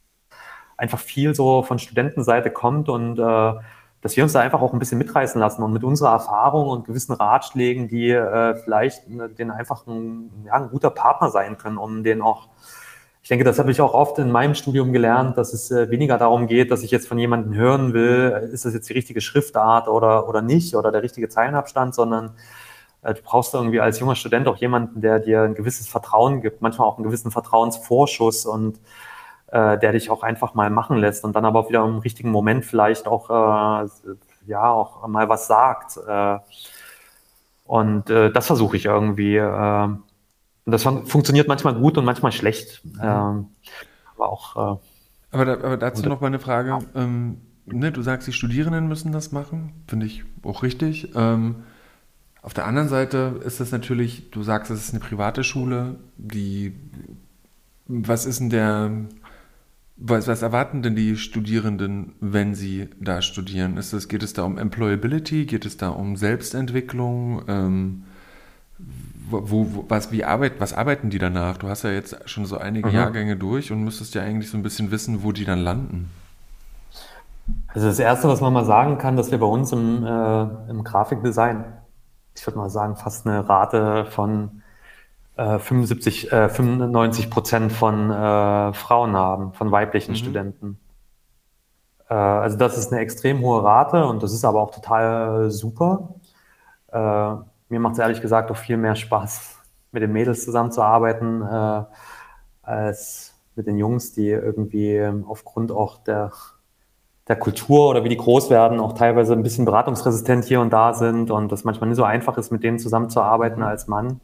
einfach viel so von Studentenseite kommt und äh, dass wir uns da einfach auch ein bisschen mitreißen lassen und mit unserer Erfahrung und gewissen Ratschlägen, die äh, vielleicht äh, den einfach ein, ja, ein guter Partner sein können, um den auch ich denke, das habe ich auch oft in meinem Studium gelernt, dass es äh, weniger darum geht, dass ich jetzt von jemandem hören will, ist das jetzt die richtige Schriftart oder, oder nicht oder der richtige Zeilenabstand, sondern äh, du brauchst irgendwie als junger Student auch jemanden, der dir ein gewisses Vertrauen gibt, manchmal auch einen gewissen Vertrauensvorschuss und äh, der dich auch einfach mal machen lässt und dann aber wieder im richtigen Moment vielleicht auch, äh, ja, auch mal was sagt. Äh, und äh, das versuche ich irgendwie äh, und das funktioniert manchmal gut und manchmal schlecht. Ähm, aber auch. Äh, Aber, da, aber dazu noch mal eine Frage. Ähm, ne, du sagst, die Studierenden müssen das machen. Finde ich auch richtig. Ähm, auf der anderen Seite ist das natürlich, du sagst, es ist eine private Schule, die, was ist denn der, was, was erwarten denn die Studierenden, wenn sie da studieren? Ist es, geht es da um Employability? Geht es da um Selbstentwicklung? Wo, wo, was, wie arbeit, was arbeiten die danach? Du hast ja jetzt schon so einige mhm. Jahrgänge durch und müsstest ja eigentlich so ein bisschen wissen, wo die dann landen. Also das Erste, was man mal sagen kann, dass wir bei uns im, äh, im Grafikdesign, ich würde mal sagen, fast eine Rate von äh, 75, äh, 95 Prozent von äh, Frauen haben, von weiblichen mhm. Studenten. Äh, also das ist eine extrem hohe Rate und das ist aber auch total super. Mir macht es ehrlich gesagt auch viel mehr Spaß, mit den Mädels zusammenzuarbeiten, äh, als mit den Jungs, die irgendwie aufgrund auch der, der Kultur oder wie die groß werden, auch teilweise ein bisschen beratungsresistent hier und da sind und das manchmal nicht so einfach ist, mit denen zusammenzuarbeiten als Mann.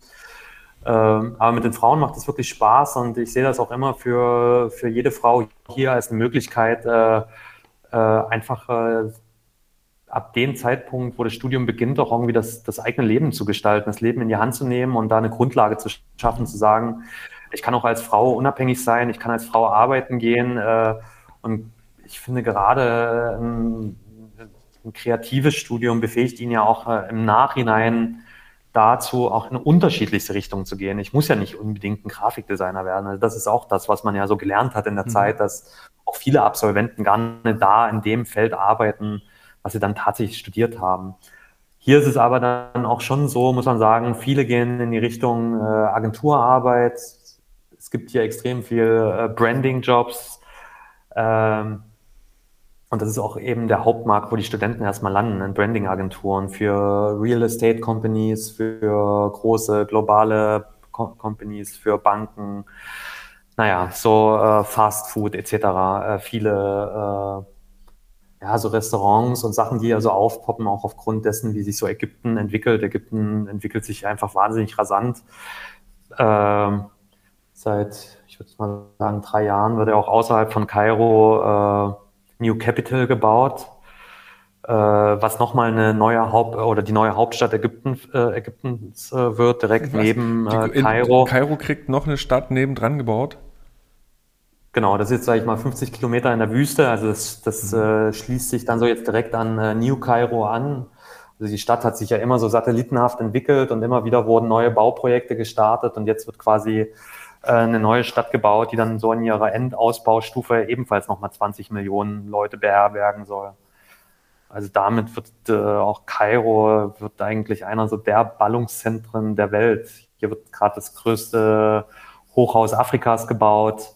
Ähm, aber mit den Frauen macht es wirklich Spaß und ich sehe das auch immer für, für jede Frau hier als eine Möglichkeit, äh, äh, einfach äh, ab dem Zeitpunkt, wo das Studium beginnt, auch irgendwie das, das eigene Leben zu gestalten, das Leben in die Hand zu nehmen und da eine Grundlage zu schaffen, zu sagen, ich kann auch als Frau unabhängig sein, ich kann als Frau arbeiten gehen. Äh, und ich finde gerade ein, ein, kreatives Studium befähigt ihn ja auch äh, im Nachhinein dazu, auch in unterschiedlichste Richtungen zu gehen. Ich muss ja nicht unbedingt ein Grafikdesigner werden. Also das ist auch das, was man ja so gelernt hat in der mhm. Zeit, dass auch viele Absolventen gar nicht da in dem Feld arbeiten, was sie dann tatsächlich studiert haben. Hier ist es aber dann auch schon so, muss man sagen, viele gehen in die Richtung äh, Agenturarbeit. Es gibt hier extrem viel äh, Branding-Jobs. Ähm, und das ist auch eben der Hauptmarkt, wo die Studenten erstmal landen, in Branding-Agenturen für Real Estate Companies, für große globale Co Companies, für Banken, naja, so äh, Fast Food etc. Äh, viele äh, ja, so Restaurants und Sachen, die also aufpoppen, auch aufgrund dessen, wie sich so Ägypten entwickelt. Ägypten entwickelt sich einfach wahnsinnig rasant. Ähm, seit, ich würde mal sagen, drei Jahren wird ja auch außerhalb von Kairo äh, New Capital gebaut, äh, was nochmal eine neue Haupt oder die neue Hauptstadt Ägypten, äh, Ägyptens äh, wird, direkt was? neben äh, Kairo. Kairo kriegt noch eine Stadt nebendran gebaut? Genau, das ist jetzt, sage ich mal, 50 Kilometer in der Wüste. Also das, das mhm. äh, schließt sich dann so jetzt direkt an äh, New Cairo an. Also die Stadt hat sich ja immer so satellitenhaft entwickelt und immer wieder wurden neue Bauprojekte gestartet und jetzt wird quasi äh, eine neue Stadt gebaut, die dann so in ihrer Endausbaustufe ebenfalls nochmal 20 Millionen Leute beherbergen soll. Also damit wird äh, auch Kairo wird eigentlich einer so der Ballungszentren der Welt. Hier wird gerade das größte Hochhaus Afrikas gebaut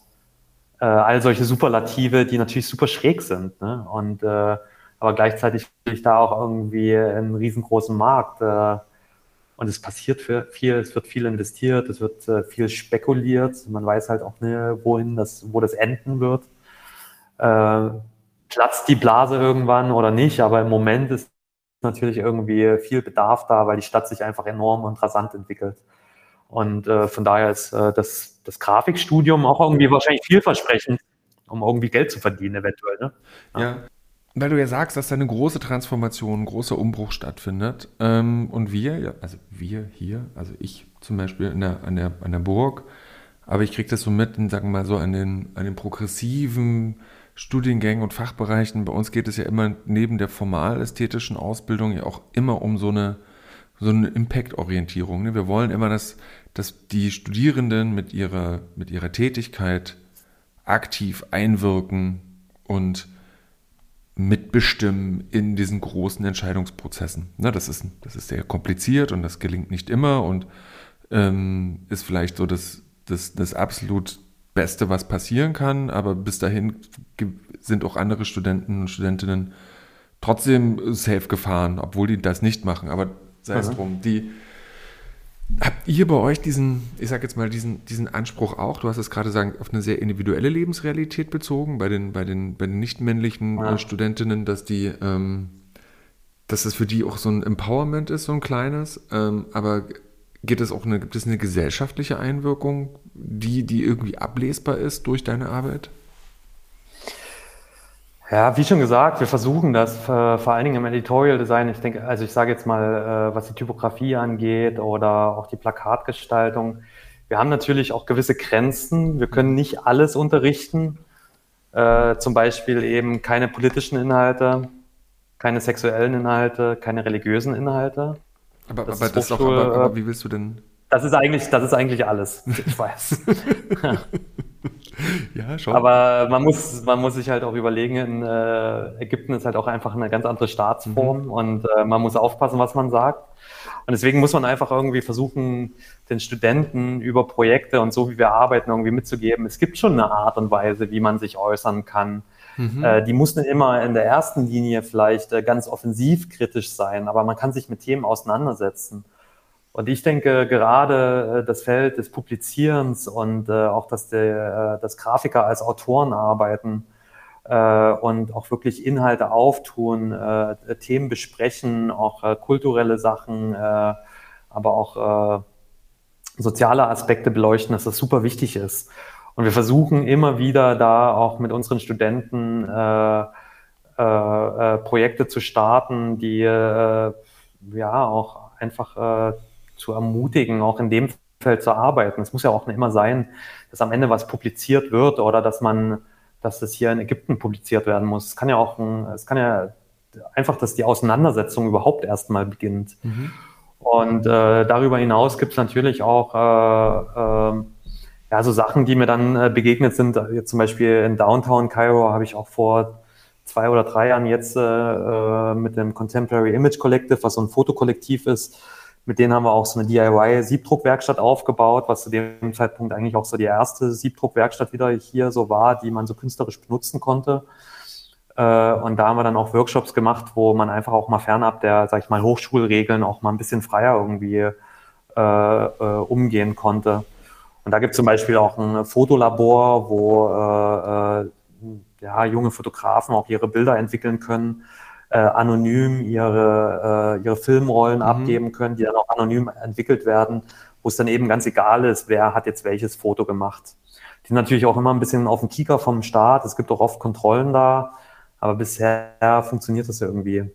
äh, all solche Superlative, die natürlich super schräg sind. Ne? Und äh, aber gleichzeitig bin ich da auch irgendwie einen riesengroßen Markt. Äh, und es passiert viel, es wird viel investiert, es wird äh, viel spekuliert. Man weiß halt auch nicht, wohin das, wo das enden wird. Äh, platzt die Blase irgendwann oder nicht, aber im Moment ist natürlich irgendwie viel Bedarf da, weil die Stadt sich einfach enorm und rasant entwickelt. Und äh, von daher ist äh, das, das Grafikstudium auch irgendwie wahrscheinlich vielversprechend, um irgendwie Geld zu verdienen, eventuell. Ne? Ja. ja. Weil du ja sagst, dass da eine große Transformation, ein großer Umbruch stattfindet. Ähm, und wir, also wir hier, also ich zum Beispiel in der, an, der, an der Burg, aber ich kriege das so mit, sagen wir mal so, an den, an den progressiven Studiengängen und Fachbereichen. Bei uns geht es ja immer neben der formal-ästhetischen Ausbildung ja auch immer um so eine, so eine Impact-Orientierung. Ne? Wir wollen immer, dass dass die Studierenden mit ihrer, mit ihrer Tätigkeit aktiv einwirken und mitbestimmen in diesen großen Entscheidungsprozessen. Na, das, ist, das ist sehr kompliziert und das gelingt nicht immer und ähm, ist vielleicht so das, das, das absolut Beste, was passieren kann, aber bis dahin sind auch andere Studenten und Studentinnen trotzdem safe gefahren, obwohl die das nicht machen. Aber sei es drum, die, Habt ihr bei euch diesen, ich sag jetzt mal, diesen, diesen Anspruch auch, du hast es gerade gesagt, auf eine sehr individuelle Lebensrealität bezogen, bei den, bei den, bei den nicht-männlichen ja. Äh, Studentinnen, dass die, ähm, dass es für die auch so ein Empowerment ist, so ein kleines, ähm, aber geht es auch eine, gibt es eine gesellschaftliche Einwirkung, die, die irgendwie ablesbar ist durch deine Arbeit? Ja, wie schon gesagt, wir versuchen das vor allen Dingen im Editorial Design. Ich denke, also ich sage jetzt mal, äh, was die Typografie angeht oder auch die Plakatgestaltung. Wir haben natürlich auch gewisse Grenzen. Wir können nicht alles unterrichten. Äh, zum Beispiel eben keine politischen Inhalte, keine sexuellen Inhalte, keine religiösen Inhalte. Aber, das aber, das auch, aber, aber wie willst du denn? Das ist eigentlich, das ist eigentlich alles. Ich weiß. ja, schon. Aber man muss, man muss sich halt auch überlegen, in äh, Ägypten ist halt auch einfach eine ganz andere Staatsform mhm. und äh, man muss aufpassen, was man sagt. Und deswegen muss man einfach irgendwie versuchen, den Studenten über Projekte und so, wie wir arbeiten, irgendwie mitzugeben. Es gibt schon eine Art und Weise, wie man sich äußern kann. Mhm. Äh, die muss nicht immer in der ersten Linie vielleicht äh, ganz offensiv kritisch sein, aber man kann sich mit Themen auseinandersetzen. Und ich denke, gerade äh, das Feld des Publizierens und äh, auch, dass, der, äh, dass Grafiker als Autoren arbeiten und auch wirklich Inhalte auftun, Themen besprechen, auch kulturelle Sachen, aber auch soziale Aspekte beleuchten, dass das super wichtig ist. Und wir versuchen immer wieder da auch mit unseren Studenten äh, äh, Projekte zu starten, die ja auch einfach zu ermutigen, auch in dem Feld zu arbeiten. Es muss ja auch nicht immer sein, dass am Ende was publiziert wird oder dass man, dass es hier in Ägypten publiziert werden muss. Es kann ja auch, ein, es kann ja einfach, dass die Auseinandersetzung überhaupt erstmal beginnt. Mhm. Und äh, darüber hinaus gibt es natürlich auch äh, äh, ja, so Sachen, die mir dann äh, begegnet sind. Jetzt zum Beispiel in Downtown Cairo habe ich auch vor zwei oder drei Jahren jetzt äh, äh mit dem Contemporary Image Collective, was so ein Fotokollektiv ist, mit denen haben wir auch so eine DIY-Siebdruckwerkstatt aufgebaut, was zu dem Zeitpunkt eigentlich auch so die erste Siebdruckwerkstatt wieder hier so war, die man so künstlerisch benutzen konnte. Äh, und da haben wir dann auch Workshops gemacht, wo man einfach auch mal fernab der, sag ich mal, Hochschulregeln auch mal ein bisschen freier irgendwie äh, äh, umgehen konnte. Und da gibt es zum Beispiel auch ein Fotolabor, wo äh, äh, ja, junge Fotografen auch ihre Bilder entwickeln können äh, anonym ihre, äh, ihre Filmrollen mhm. abgeben können, die dann auch anonym entwickelt werden, wo es dann eben ganz egal ist, wer hat jetzt welches Foto gemacht. Die sind natürlich auch immer ein bisschen auf dem Kieker vom Staat. Es gibt auch oft Kontrollen da, aber bisher funktioniert das ja irgendwie.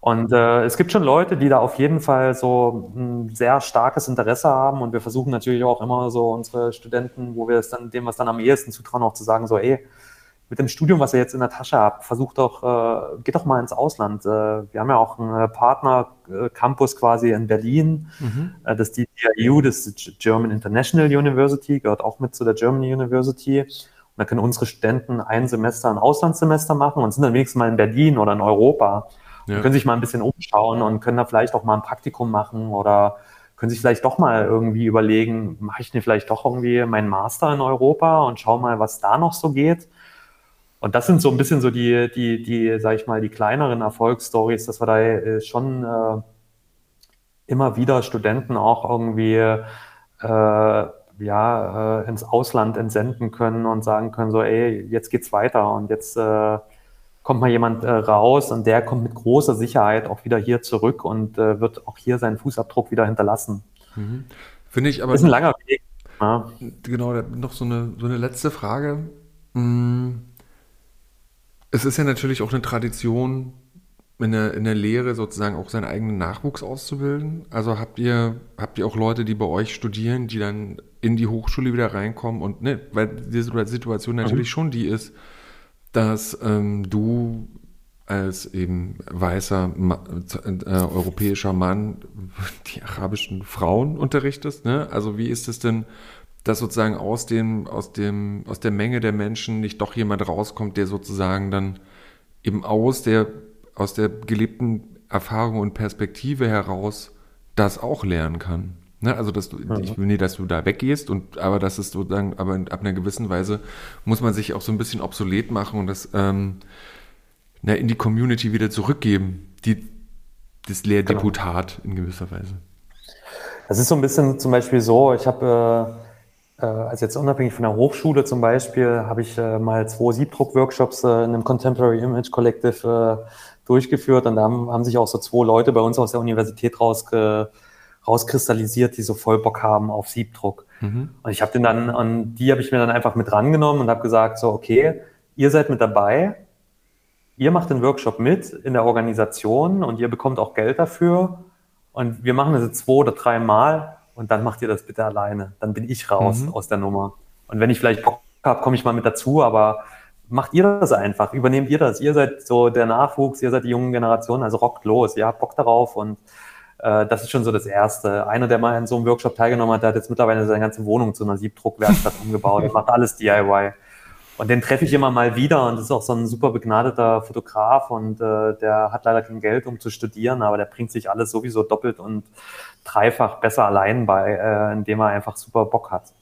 Und äh, es gibt schon Leute, die da auf jeden Fall so ein sehr starkes Interesse haben. Und wir versuchen natürlich auch immer so unsere Studenten, wo wir es dann dem was dann am ehesten zutrauen, auch zu sagen, so, ey, mit dem Studium, was ihr jetzt in der Tasche habt, versucht doch, äh, geht doch mal ins Ausland. Äh, wir haben ja auch einen Partner-Campus quasi in Berlin. Mhm. Äh, das ist die DIU, das ist German International University, gehört auch mit zu der German University. Und da können unsere Studenten ein Semester ein Auslandssemester machen und sind dann wenigstens mal in Berlin oder in Europa. Ja. Und können sich mal ein bisschen umschauen und können da vielleicht auch mal ein Praktikum machen oder können sich vielleicht doch mal irgendwie überlegen, mache ich mir vielleicht doch irgendwie meinen Master in Europa und schau mal, was da noch so geht. Und das sind so ein bisschen so die, die, die, sag ich mal, die kleineren Erfolgsstories, dass wir da äh, schon äh, immer wieder Studenten auch irgendwie äh, ja, äh, ins Ausland entsenden können und sagen können, so, ey, jetzt geht's weiter und jetzt äh, kommt mal jemand raus und der kommt mit großer Sicherheit auch wieder hier zurück und wird auch hier seinen Fußabdruck wieder hinterlassen. Mhm. Finde ich aber. Das ist ein langer Weg. Ja. Genau, noch so eine, so eine letzte Frage. Hm es ist ja natürlich auch eine Tradition, in der, in der Lehre sozusagen auch seinen eigenen Nachwuchs auszubilden. Also habt ihr, habt ihr auch Leute, die bei euch studieren, die dann in die Hochschule wieder reinkommen und ne, weil die Situation natürlich mhm. schon die ist, dass ähm, du als eben weißer äh, europäischer Mann die arabischen Frauen unterrichtest. Ne? Also wie ist es denn dass sozusagen aus dem, aus dem, aus der Menge der Menschen nicht doch jemand rauskommt, der sozusagen dann eben aus der, aus der gelebten Erfahrung und Perspektive heraus das auch lernen kann. Ne? Also, dass du, ja. ich will nicht, dass du da weggehst und, aber das ist sozusagen, aber ab einer gewissen Weise muss man sich auch so ein bisschen obsolet machen und das, ähm, na, in die Community wieder zurückgeben, die, das Lehrdeputat genau. in gewisser Weise. Das ist so ein bisschen zum Beispiel so, ich habe, äh, also jetzt unabhängig von der Hochschule zum Beispiel, habe ich äh, mal zwei Siebdruck-Workshops äh, in einem Contemporary Image Collective durchgeführt und da haben, haben sich auch so zwei Leute bei uns aus der Universität rausge, rauskristallisiert, die so voll Bock haben auf Siebdruck. Mhm. Und ich habe den dann, und die habe ich mir dann einfach mit rangenommen und habe gesagt, so, okay, ihr seid mit dabei, ihr macht den Workshop mit in der Organisation und ihr bekommt auch Geld dafür und wir machen das jetzt zwei oder drei Mal und dann macht ihr das bitte alleine. Dann bin ich raus mhm. aus der Nummer. Und wenn ich vielleicht Bock habe, komme ich mal mit dazu, aber macht ihr das einfach, übernehmt ihr das. Ihr seid so der Nachwuchs, ihr seid die jungen Generationen, also rockt los, ihr habt Bock darauf und äh, das ist schon so das Erste. Einer, der mal in so einem Workshop teilgenommen hat, der hat jetzt mittlerweile seine ganze Wohnung zu einer Siebdruckwerkstatt umgebaut und macht alles DIY. Und den treffe ich immer mal wieder und das ist auch so ein super begnadeter Fotograf und äh, der hat leider kein Geld, um zu studieren, aber der bringt sich alles sowieso doppelt und dreifach besser allein bei, äh, indem er einfach super Bock hat.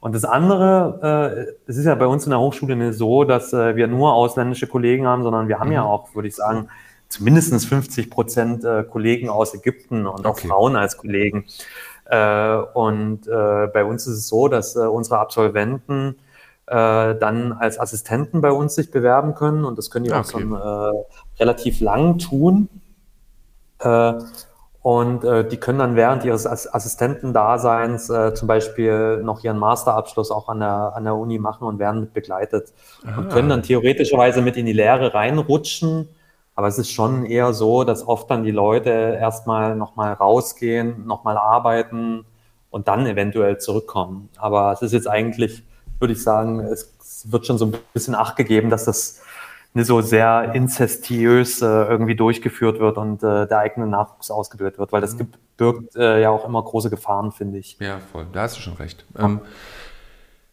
Und das andere, äh, es ist ja bei uns in der Hochschule nicht so, dass äh, wir nur ausländische Kollegen haben, sondern wir haben mhm. ja auch, würde ich sagen, zumindest 50 Prozent äh, Kollegen aus Ägypten und okay. auch Frauen als Kollegen. Äh, und äh, bei uns ist es so, dass äh, unsere Absolventen dann als Assistenten bei uns sich bewerben können und das können die okay. auch schon äh, relativ lang tun. Äh, und äh, die können dann während ihres Assistentendaseins äh, zum Beispiel noch ihren Masterabschluss auch an der, an der Uni machen und werden mit begleitet. Aha. Und können dann theoretischerweise mit in die Lehre reinrutschen aber es ist schon eher so, dass oft dann die Leute erstmal nochmal rausgehen, nochmal arbeiten und dann eventuell zurückkommen. Aber es ist jetzt eigentlich, würde ich sagen, es wird schon so ein bisschen Acht gegeben, dass das nicht so sehr inzestiös äh, irgendwie durchgeführt wird und äh, der eigene Nachwuchs ausgebildet wird, weil das mhm. gibt, birgt äh, ja auch immer große Gefahren, finde ich. Ja, voll. Da hast du schon recht. Ähm,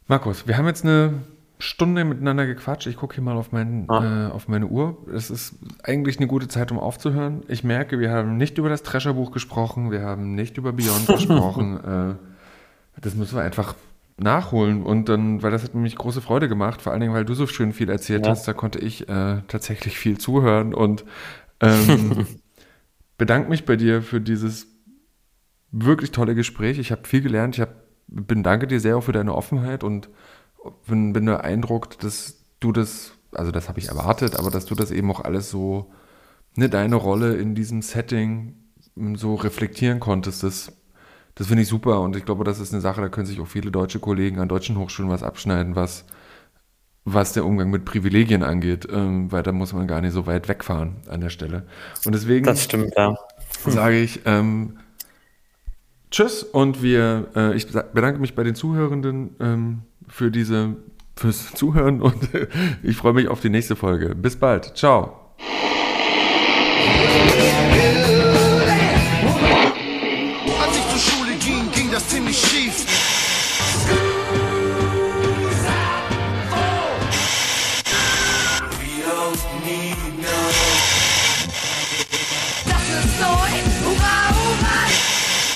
Markus, wir haben jetzt eine Stunde miteinander gequatscht. Ich gucke hier mal auf, mein, ah. äh, auf meine Uhr. Es ist eigentlich eine gute Zeit, um aufzuhören. Ich merke, wir haben nicht über das Treasure-Buch gesprochen, wir haben nicht über Beyond gesprochen. Äh, das müssen wir einfach nachholen. Und dann, weil das hat nämlich große Freude gemacht, vor allen Dingen, weil du so schön viel erzählt ja. hast, da konnte ich äh, tatsächlich viel zuhören und ähm, bedanke mich bei dir für dieses wirklich tolle Gespräch. Ich habe viel gelernt. Ich hab, bin danke dir sehr auch für deine Offenheit und bin, bin beeindruckt, dass du das, also das habe ich erwartet, aber dass du das eben auch alles so, ne, deine Rolle in diesem Setting so reflektieren konntest, das, das finde ich super und ich glaube, das ist eine Sache, da können sich auch viele deutsche Kollegen an deutschen Hochschulen was abschneiden, was, was der Umgang mit Privilegien angeht, ähm, weil da muss man gar nicht so weit wegfahren an der Stelle. Und deswegen das stimmt, ja. sage ich, ähm, Tschüss und wir, äh, ich bedanke mich bei den Zuhörenden ähm, für diese, fürs Zuhören und ich freue mich auf die nächste Folge. Bis bald. Ciao.